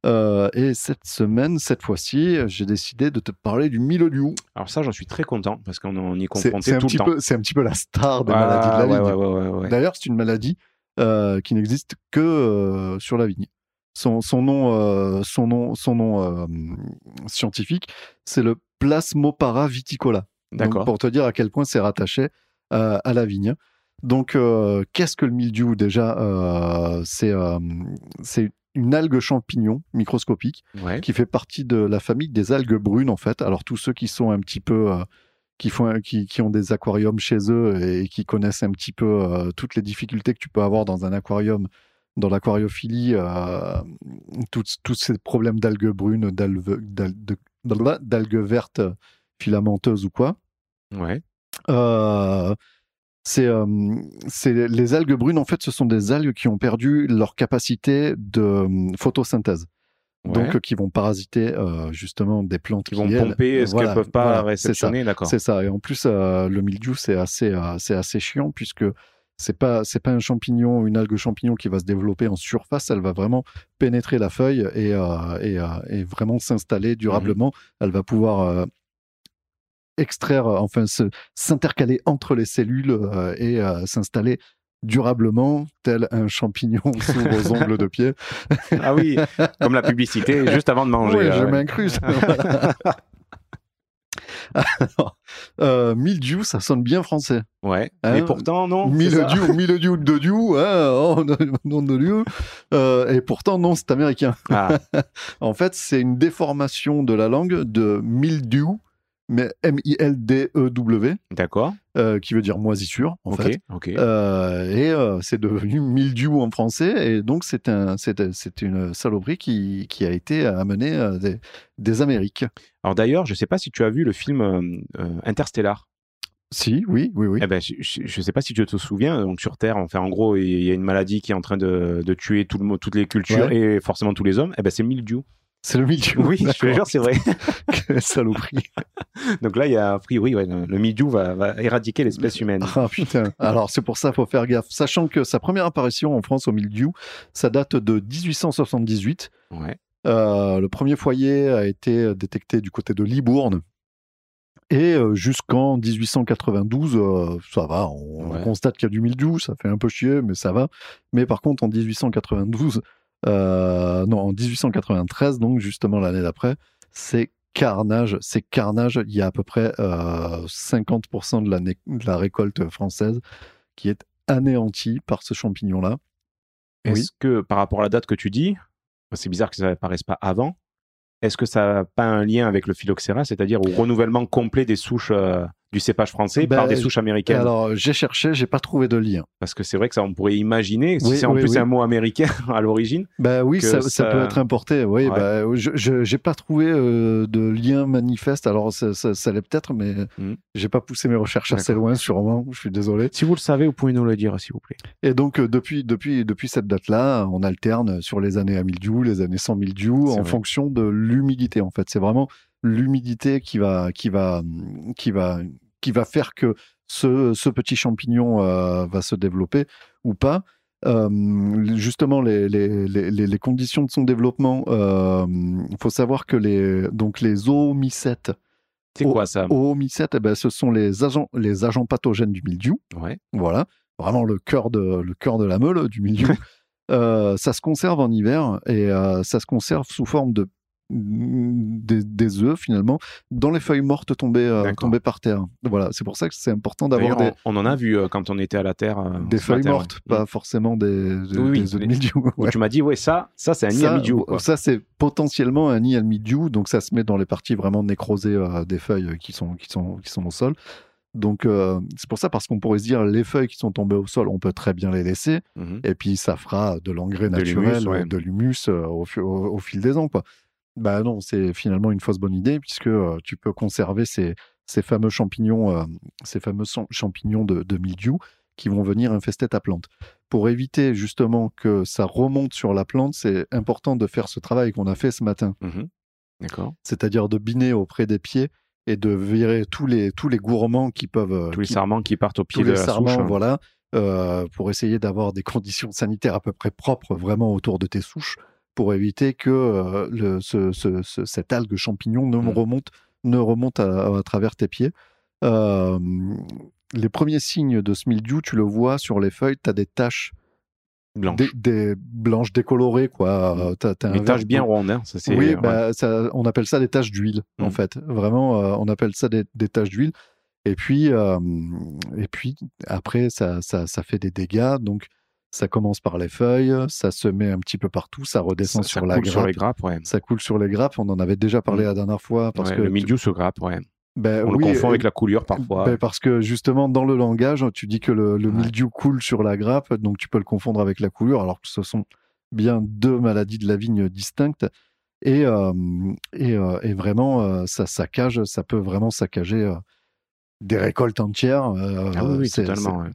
Euh, et cette semaine, cette fois-ci, j'ai décidé de te parler du mildiou. Alors ça, j'en suis très content parce qu'on on y est confronté c'est un, tout le temps. c'est un petit peu la star des Ah, maladies de la vigne. ouais, ouais, ouais. D'ailleurs, c'est une maladie euh, qui n'existe que euh, sur la vigne. Son, son nom, euh, son nom, son nom scientifique, c'est le Plasmopara viticola. D'accord. pour te dire à quel point c'est rattaché à la vigne. Donc, qu'est-ce que le mildiou déjà C'est c'est une algue champignon microscopique Ouais. qui fait partie de la famille des algues brunes en fait. Alors tous ceux qui sont un petit peu qui font qui, qui ont des aquariums chez eux et qui connaissent un petit peu euh, toutes les difficultés que tu peux avoir dans un aquarium dans l'aquariophilie euh, tous tous ces problèmes d'algues brunes d'algues vertes filamenteuses ou quoi Ouais. euh, c'est euh, les algues brunes en fait ce sont des algues qui ont perdu leur capacité de euh, donc euh, qui vont parasiter euh, justement des plantes Qui vont elles- pomper ce voilà, qu'elles peuvent pas voilà, c'est ça. réceptionner, d'accord. C'est ça. Et en plus, euh, le mildiou, c'est assez, c'est assez chiant puisque c'est pas, c'est pas un champignon, une algue champignon qui va se développer en surface. Elle va vraiment pénétrer la feuille et, et, et vraiment s'installer durablement. Elle va pouvoir extraire, enfin, s'intercaler entre les cellules et s'installer durablement, tel un champignon sourd aux ongles de pied. Ah oui, comme la publicité juste avant de manger. Ouais, ah je ouais. Voilà. Alors, euh, mildiou, ça sonne bien français. Ouais. Hein, Mais pourtant, non. Mildiou, mildiou de diou, hein, oh, nom de Dieu. Euh, et pourtant, non, c'est américain. Ah, En fait, c'est une déformation de la langue de mildew, mais M-I-L-D-E-W, d'accord. euh, qui veut dire moisissure, en ok. fait. Ok. Euh, et euh, c'est devenu mildiou en français. Et donc, c'est un, c'est, c'est une saloperie qui, qui a été amenée euh, des, des Amériques. Alors d'ailleurs, je sais pas si tu as vu le film Interstellar. Si, oui, oui, oui. Eh ben, je ne sais pas si tu te souviens. Donc sur Terre, enfin, en gros, il y a une maladie qui est en train de, de tuer tout le, toutes les cultures Ouais. et forcément tous les hommes. Eh ben, c'est mildiou. C'est le mildiou. Oui, je te jure, c'est vrai. Quelle saloperie. Donc là, il y a a priori, ouais, le le mildiou va, va éradiquer l'espèce humaine. Ah putain. Alors c'est pour ça, faut faire gaffe. Sachant que sa première apparition en France au mildiou, ça date de 1878. Ouais. Euh, le premier foyer a été détecté du côté de Libourne. Et euh, jusqu'en 1892, euh, ça va, on, Ouais. constate qu'il y a du mildiou, ça fait un peu chier, mais ça va. Mais par contre, en 1892, euh, non, en 1893, donc justement l'année d'après, c'est carnage, c'est carnage. Il y a à peu près euh, 50% de la, né- de la récolte française qui est anéantie par ce champignon-là. Est-ce Oui. que par rapport à la date que tu dis, c'est bizarre que ça n'apparaisse pas avant, est-ce que ça n'a pas un lien avec le phylloxéra, c'est-à-dire au renouvellement complet des souches euh, du cépage français Ben, par des souches américaines Alors, j'ai cherché, j'ai pas trouvé de lien. Parce que c'est vrai que ça, on pourrait imaginer, si Oui, c'est en oui, plus oui. un mot américain à l'origine, Bah oui, ça, ça ça- peut être importé. Oui, Ouais. bah, je j'ai pas trouvé euh, de lien manifeste. Alors ça, ça, ça l'est peut-être, mais Mhm. j'ai pas poussé mes recherches assez loin, sûrement. Je suis désolé. si vous le savez, vous pouvez nous le dire, s'il vous plaît. Et donc euh, depuis depuis depuis cette date-là, on alterne sur les années à mildiou, les années sans mildiou, en vrai. fonction de l'humidité. En fait, c'est vraiment l'humidité qui va qui va qui va qui va faire que ce, ce petit champignon euh, va se développer ou pas. Euh, justement, les, les, les, conditions de son développement, il faut savoir que les, donc les oomycètes, C'est quoi ça? oomycètes, eh ben, ce sont les agents, les agents pathogènes du mildiou. Ouais. Voilà, vraiment le cœur de, le cœur de la meule du mildiou. Euh, ça se conserve en hiver et euh, ça se conserve sous forme de des, des œufs finalement dans les feuilles mortes tombées, euh, tombées par terre. Voilà, c'est pour ça que c'est important d'avoir des, on, on en a vu euh, quand on était à la Terre. euh, des feuilles mortes, ouais. pas forcément des, des, Oui, oui, des œufs de mais- mildiou. Où Ouais. Tu m'as dit, ouais, ça, ça c'est un nid mildiou. ça, c'est potentiellement un nid mildiou, donc ça se met dans les parties vraiment nécrosées des feuilles qui sont, qui, sont, qui sont au sol. Donc euh, c'est pour ça, parce qu'on pourrait se dire, les feuilles qui sont tombées au sol, on peut très bien les laisser, Mhm. et puis ça fera de l'engrais De naturel, l'humus, ouais. euh, de l'humus au- au fil des ans. Quoi. Bah non, c'est finalement une fausse bonne idée, puisque euh, tu peux conserver ces, ces fameux champignons, euh, ces fameux champignons de, de mildiou qui vont venir infester ta plante. Pour éviter justement que ça remonte sur la plante, c'est important de faire ce travail qu'on a fait ce matin, Mhm. D'accord. c'est-à-dire de biner auprès des pieds et de virer tous les, tous les gourmands qui peuvent... Tous les qui- sarments qui partent au pied tous de les la sarments, souche. hein. voilà, euh, pour essayer d'avoir des conditions sanitaires à peu près propres vraiment autour de tes souches, pour éviter que euh, le, ce, ce- ce- cette algue champignon ne Mm. remonte, ne remonte à, à travers tes pieds. Euh, les premiers signes de ce mildiou, tu le vois sur les feuilles, tu as des taches Blanche. des, des blanches décolorées, quoi. Euh, t'as un Des taches bien rondes. hein, ça, oui, ouais. bah, ça- on appelle ça des taches d'huile, en Mm. fait. Vraiment, euh, on appelle ça des, des taches d'huile. Et puis, euh, et puis après, ça, ça, ça fait des dégâts. Donc, ça commence par les feuilles, ça se met un petit peu partout, ça redescend Ça- sur ça la coule grappe. sur les grappes, ouais. Ça coule sur les grappes. On en avait déjà parlé Mm. la dernière fois. Parce Ouais, que le mildiou se grappe, ouais. ben, On oui, le confond avec la coulure parfois. ben, parce que justement, dans le langage, tu dis que le, le Ouais. mildiou coule sur la grappe, donc tu peux le confondre avec la coulure, alors que ce sont bien deux maladies de la vigne distinctes. Et, euh, et, euh, et vraiment, euh, ça saccage, ça peut vraiment saccager euh, des récoltes entières. euh, Ah oui, oui, ouais.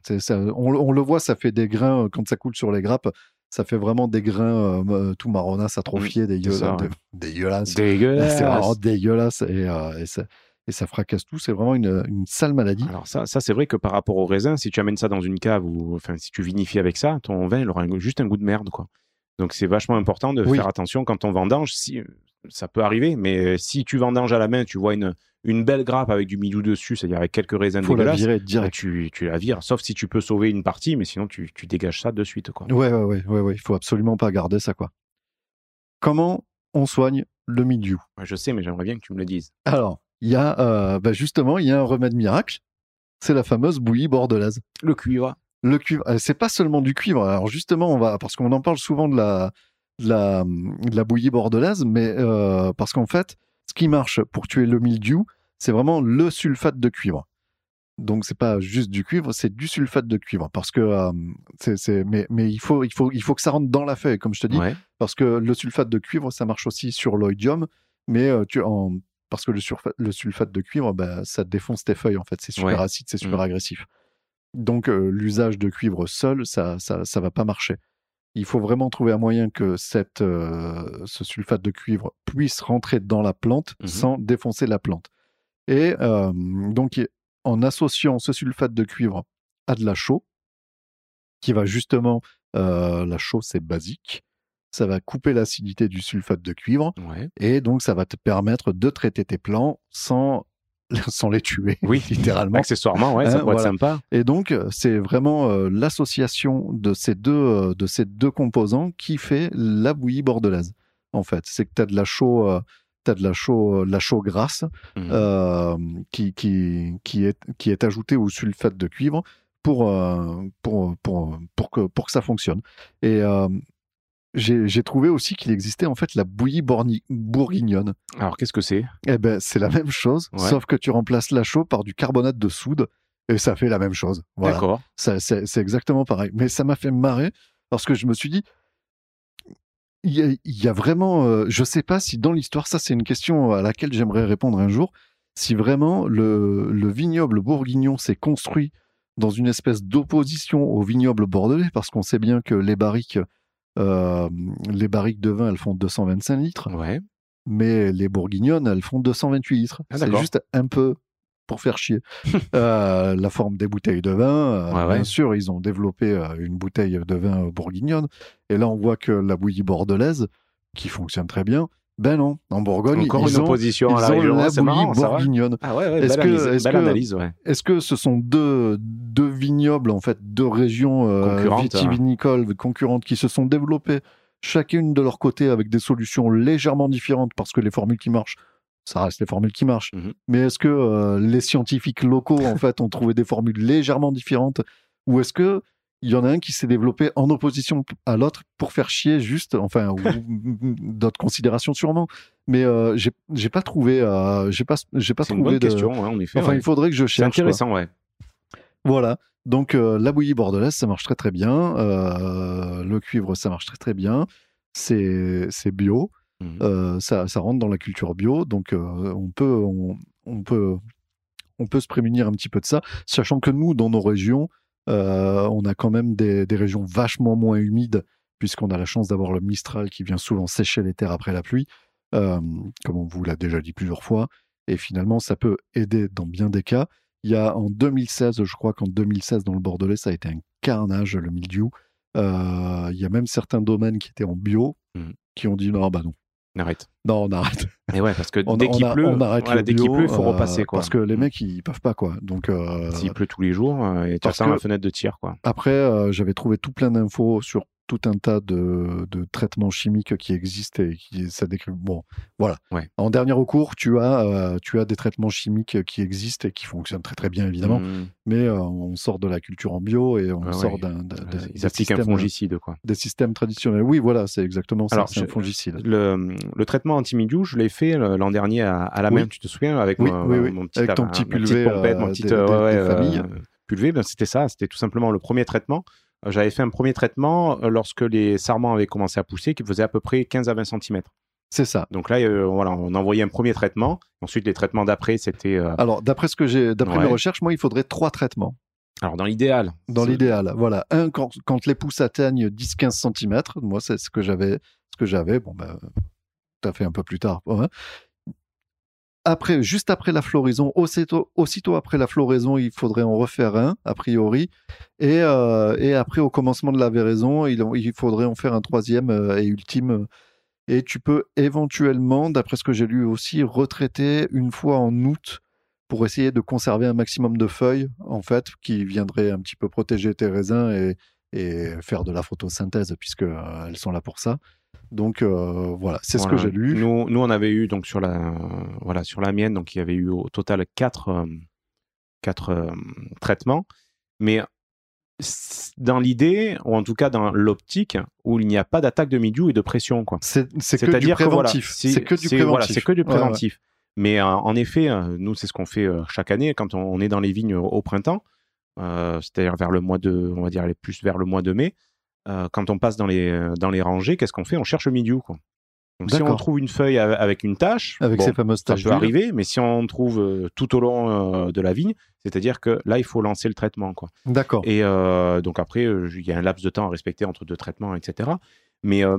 on, on le voit, ça fait des grains, euh, quand ça coule sur les grappes, ça fait vraiment des grains euh, tout marronnasses, atrophiés, Mm, ça, ouais. dé- dégueulasses. Dégueulasse. C'est vraiment dégueulasse et, euh, et ça, et ça fracasse tout. C'est vraiment une, une sale maladie. Alors ça, ça c'est vrai que par rapport au raisin, si tu amènes ça dans une cave ou enfin si tu vinifies avec ça, ton vin il aura un juste un goût de merde quoi. Donc c'est vachement important de Oui. faire attention quand on vendange. Si ça peut arriver, mais euh, si tu vendanges à la main, tu vois une une belle grappe avec du mildiou dessus, c'est-à-dire avec quelques raisins faut la virer bah, direct. tu, tu la vires. Sauf si tu peux sauver une partie, mais sinon tu, tu dégages ça de suite quoi. Ouais, ouais, ouais, ouais, ouais. Il faut absolument pas garder ça, quoi. Comment on soigne le Ouais, Je sais, mais j'aimerais bien que tu me le dises. Alors, il y a, euh, bah, justement, il y a un remède miracle. C'est la fameuse bouillie bordelaise. Le cuivre. Le cuivre, euh, c'est pas seulement du cuivre. Alors justement, on va parce qu'on en parle souvent de la de la, de la bouillie bordelaise, mais euh, parce qu'en fait, ce qui marche pour tuer le mildiou, c'est vraiment le sulfate de cuivre. Donc c'est pas juste du cuivre, c'est du sulfate de cuivre parce que euh, c'est, mais mais il faut il faut il faut que ça rentre dans la feuille, comme je te dis, Ouais. parce que le sulfate de cuivre, ça marche aussi sur l'oïdium, mais euh, tu en parce que le, surfa- le sulfate de cuivre, bah, ça défonce tes feuilles en fait, c'est super Ouais. acide, c'est super Mhm. agressif. Donc euh, l'usage de cuivre seul, ça, ça ça va pas marcher. Il faut vraiment trouver un moyen que cette, euh, ce sulfate de cuivre puisse rentrer dans la plante Mhm. sans défoncer la plante. Et euh, donc en associant ce sulfate de cuivre à de la chaux, qui va justement, la chaux c'est basique, ça va couper l'acidité du sulfate de cuivre Ouais. et donc ça va te permettre de traiter tes plants sans sans les tuer, Oui. littéralement. Accessoirement, ouais, ça Hein, pourrait voilà. être sympa. Et donc, euh, c'est vraiment euh, l'association de ces deux euh, de ces deux composants qui fait la bouillie bordelaise. En fait, c'est que tu as de la chaux, euh, t'as de la chaux, la chaux grasse euh, qui, qui, qui, est, qui est ajoutée au sulfate de cuivre pour, euh, pour, pour, pour, que, pour que ça fonctionne. Et euh, j'ai trouvé aussi qu'il existait en fait la bouillie bourguignonne. Alors, qu'est-ce que c'est? Eh ben, c'est la même chose, Ouais. sauf que tu remplaces la chaux par du carbonate de soude et ça fait la même chose. Voilà. D'accord. C'est c'est exactement pareil. Mais ça m'a fait marrer parce que je me suis dit, il y a, il y a vraiment, euh, je sais pas si dans l'histoire, ça c'est une question à laquelle j'aimerais répondre un jour, si vraiment le, le vignoble bourguignon s'est construit dans une espèce d'opposition au vignoble bordelais, parce qu'on sait bien que les barriques, euh, les barriques de vin, elles font 225 litres, Ouais. mais les bourguignonnes, elles font 228 litres. Ah, c'est juste un peu pour faire chier. Euh, la forme des bouteilles de vin, euh, ouais. bien sûr, ils ont développé euh, une bouteille de vin bourguignonne. Et là, on voit que la bouillie bordelaise, qui fonctionne très bien, ben non, en Bourgogne, Encore ils une ont, opposition ils à la région. la marrant, bourguignonne. Ah ouais, ouais, Est-ce que- est-ce que- ouais. Ce sont deux, deux vignobles, en fait, deux régions euh, Concurrentes, hein. vitivinicoles concurrentes qui se sont développées chacune de leur côté avec des solutions légèrement différentes parce que les formules qui marchent, ça reste les formules qui marchent. Mhm. Mais est-ce que euh, les scientifiques locaux, en fait, ont trouvé des formules légèrement différentes ou est-ce que il y en a un qui s'est développé en opposition à l'autre pour faire chier juste, enfin, ou d'autres considérations sûrement. Mais euh, j'ai pas trouvé, euh, j'ai pas, j'ai pas C'est une trouvé bonne de. question, ouais, en effet. Enfin, ouais. il faudrait que je C'est cherche. quoi. intéressant, ouais. Voilà. Donc euh, la bouillie bordelaise, ça marche très très bien. Euh, le cuivre, ça marche très très bien. C'est c'est bio. Mhm. Euh, ça, ça rentre dans la culture bio. Donc euh, on peut on, on peut on peut se prémunir un petit peu de ça, sachant que nous, dans nos régions, euh, on a quand même des, des régions vachement moins humides, puisqu'on a la chance d'avoir le Mistral qui vient souvent sécher les terres après la pluie, euh, comme on vous l'a déjà dit plusieurs fois. Et finalement, ça peut aider dans bien des cas. Il y a en 2016, je crois qu'en 2016, dans le Bordelais, ça a été un carnage, le mildiou. Euh, il y a même certains domaines qui étaient en bio Mhm. qui ont dit non, bah non, Arrête. non, on arrête. Et ouais, parce que On, dès on qu'il pleut, on arrête voilà, dès qu'il pleut, il faut euh, repasser, quoi. Parce que les mecs, ils peuvent pas, quoi. Donc, euh, S'il pleut tous les jours, euh, et tu la fenêtre de tir, quoi. Après, euh, j'avais trouvé tout plein d'infos sur tout un tas de, de traitements chimiques qui existent et qui ça décrit. Bon, voilà. Ouais. En dernier recours, tu as, euh, tu as des traitements chimiques qui existent et qui fonctionnent très très bien évidemment. Mhm. Mais euh, on sort de la culture en bio et on sort ouais. d'un, Euh, Ils appliquent un fongicide, quoi. Des systèmes traditionnels. Oui, voilà, c'est exactement ça. Alors, un fongicide. Le, le traitement anti-mildiou, je l'ai fait l'an dernier à, à la Oui. main, tu te souviens, avec Oui, mon, oui, oui. mon petit, Avec ton ma petit petite pulvé, pompette, mon petit des- euh, des- ouais, des familles. pulvé, ben, c'était ça, c'était tout simplement le premier traitement. Euh, J'avais fait un premier traitement euh, lorsque les sarments avaient commencé à pousser, qui faisait à peu près 15 à 20 cm. C'est ça. Donc là, euh, voilà, on envoyait un premier traitement. Ensuite, les traitements d'après, c'était. euh, Alors, d'après ce que j'ai, d'après Ouais. mes recherches, moi, il faudrait trois traitements. alors, dans l'idéal. Dans l'idéal, voilà. Un, quand, quand les pousses atteignent 10-15 cm, moi, c'est ce que j'avais. Ce que j'avais, bon, ben, tout à fait un peu plus tard. ouais. Après, juste après la floraison, aussitôt, aussitôt après la floraison, il faudrait en refaire un, a priori. Et, euh, et après, au commencement de la véraison, il, faudrait en faire un troisième euh, et ultime. Et tu peux éventuellement, d'après ce que j'ai lu aussi, retraiter une fois en août pour essayer de conserver un maximum de feuilles, en fait, qui viendraient un petit peu protéger tes raisins et, et faire de la photosynthèse, puisque euh, elles sont là pour ça. Donc euh, voilà, c'est ce que j'ai lu. Nous, nous, on avait eu donc sur la, voilà, sur la mienne, donc il y avait eu au total quatre, euh, quatre euh, traitements, mais dans l'idée, ou en tout cas dans l'optique, où il n'y a pas d'attaque de mildiou et de pression, quoi. C'est c'est que du C'est-à-dire que voilà, préventif. c'est que du préventif. voilà, c'est que du Ouais, ouais. préventif. Mais euh, en effet, euh, nous, c'est ce qu'on fait euh, chaque année quand on, on est dans les vignes au, au printemps, c'est-à-dire vers le mois de, on va dire, plus vers le mois de mai. Euh, quand on passe dans les, dans les rangées, qu'est-ce qu'on fait? On cherche le mildiou, quoi. Donc, si on trouve une feuille ave- avec une tache, Avec bon, ces fameuses ça peut arriver, mais si on trouve euh, tout au long euh, de la vigne, c'est-à-dire que là, il faut lancer le traitement. D'accord. Et euh, donc après, euh, il y a un laps de temps à respecter entre deux traitements, etc. Mais euh,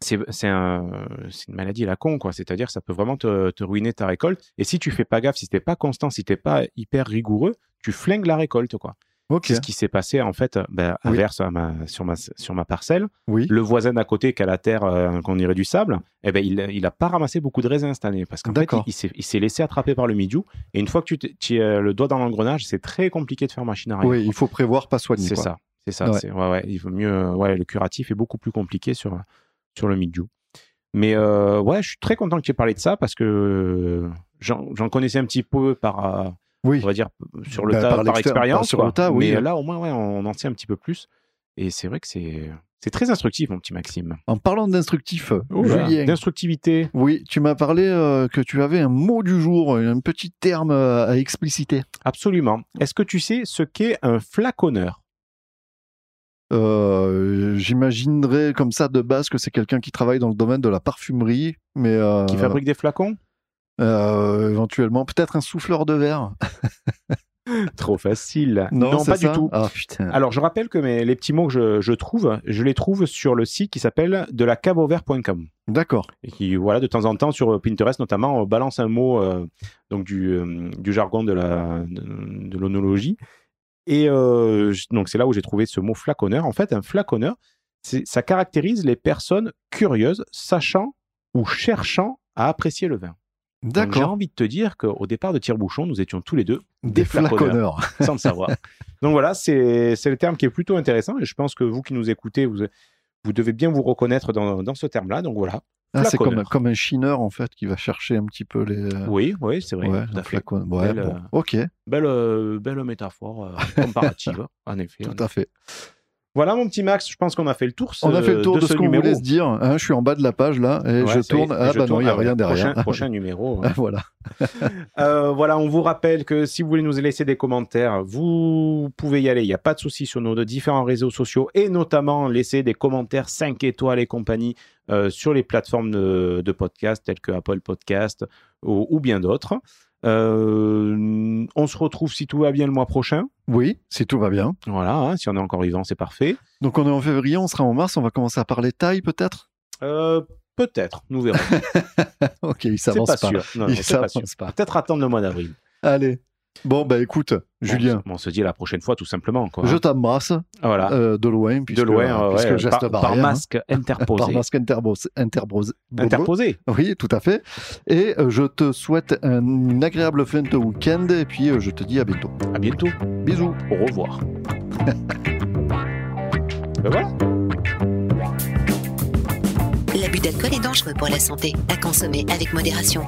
c'est c'est un- c'est une maladie à la con, quoi. C'est-à-dire que ça peut vraiment te, te ruiner ta récolte. Et si tu fais pas gaffe, si t'es pas constant, si t'es pas hyper rigoureux, tu flingues la récolte, quoi. Ok. C'est ce qui s'est passé en fait, ben, Oui. inverse à ma- sur, ma, sur ma parcelle. Oui. Le voisin d'à côté qui a la terre, euh, qu'on dirait du sable, eh ben, il, il a pas ramassé beaucoup de raisins cette année parce qu'en fait, il, il s'est- laissé attraper par le midiou. Et une fois que tu, tu as le doigt dans l'engrenage, c'est très compliqué de faire machine arrière. Oui, il faut prévoir, pas soigner. C'est ça, c'est ça. Ouais. c'est- Ouais. ouais, il vaut mieux. euh, Ouais, le curatif est beaucoup plus compliqué sur sur le Midju. Mais euh, ouais, je suis très content que tu aies parlé de ça parce que euh, j'en connaissais un petit peu par, euh, Oui. on va dire, sur le Bah, tas, par expérience. par sur le tas, oui. Mais là, au moins, ouais, on en sait un petit peu plus. Et c'est vrai que c'est c'est très instructif, mon petit Maxime. En parlant d'instructif. Julien, D'instructivité. oui, tu m'as parlé euh, que tu avais un mot du jour, un petit terme euh, à expliciter. Absolument. Est-ce que tu sais ce qu'est un flaconneur? Euh, J'imaginerais comme ça de base que c'est quelqu'un qui travaille dans le domaine de la parfumerie, mais euh, qui fabrique des flacons? Euh, éventuellement peut-être un souffleur de verre. Trop facile. c'est pas du tout. Ah. Alors, je rappelle que mes, les petits mots que je, je trouve, je les trouve sur le site qui s'appelle de la D'accord. Et qui, voilà, de temps en temps, sur Pinterest notamment, on balance un mot euh, donc du, euh, du jargon de la de, de l'onologie. Et euh, donc, c'est là où j'ai trouvé ce mot flaconneur. En fait, un flaconneur, ça caractérise les personnes curieuses, sachant ou cherchant à apprécier le vin. J'ai envie de te dire qu'au départ de Tire-Bouchon, nous étions tous les deux Des flaconneurs. sans le savoir. Donc voilà, c'est le terme qui est plutôt intéressant et je pense que vous qui nous écoutez, vous, vous devez bien vous reconnaître dans, dans ce terme-là. Donc voilà. Ah, c'est comme, un chineur en fait qui va chercher un petit peu les. Oui, oui, c'est vrai. ouais, flacon- Belle, bon. euh, Ok, Belle, euh, belle métaphore euh, comparative, en effet. tout à fait. Voilà, mon petit Max, je pense qu'on a fait le tour. On a fait le tour de, ce ce qu'on voulait se dire. hein. je suis en bas de la page là et Ouais, je est, tourne. Ah je bah non, il n'y a rien derrière. Prochain, prochain numéro. Ah, voilà. Euh, voilà, on vous rappelle que si vous voulez nous laisser des commentaires, vous pouvez y aller. Il n'y a pas de souci sur nos différents réseaux sociaux et notamment laisser des commentaires 5 étoiles et compagnie euh, sur les plateformes de, de podcast telles que Apple Podcast ou, ou bien d'autres. Euh, on se retrouve si tout va bien le mois prochain. Oui, si tout va bien. Voilà, hein, si on est encore vivant, c'est parfait. Donc on est en février, on sera en mars, on va commencer à parler taille peut-être? Euh, Peut-être, nous verrons. Ok, il s'avance pas pas. sûr. Non, non, Il c'est pas sûr. s'avance pas. Peut-être attendre le mois d'avril. Allez. Bon, bah écoute, Julien, Bon, on se dit à la prochaine fois, tout simplement. Quoi. je t'embrasse Voilà. euh, de loin, de puisque, loin, euh, puisque ouais, geste par, par barrière, hein. masque interposé. par masque interbos, Interposé. Oui, tout à fait. Et euh, je te souhaite un, une agréable fin de week-end et puis euh, je te dis à bientôt. À bientôt. Bisous. Au revoir. ben voilà. L'abus d'alcool est dangereux pour la santé, à consommer avec modération.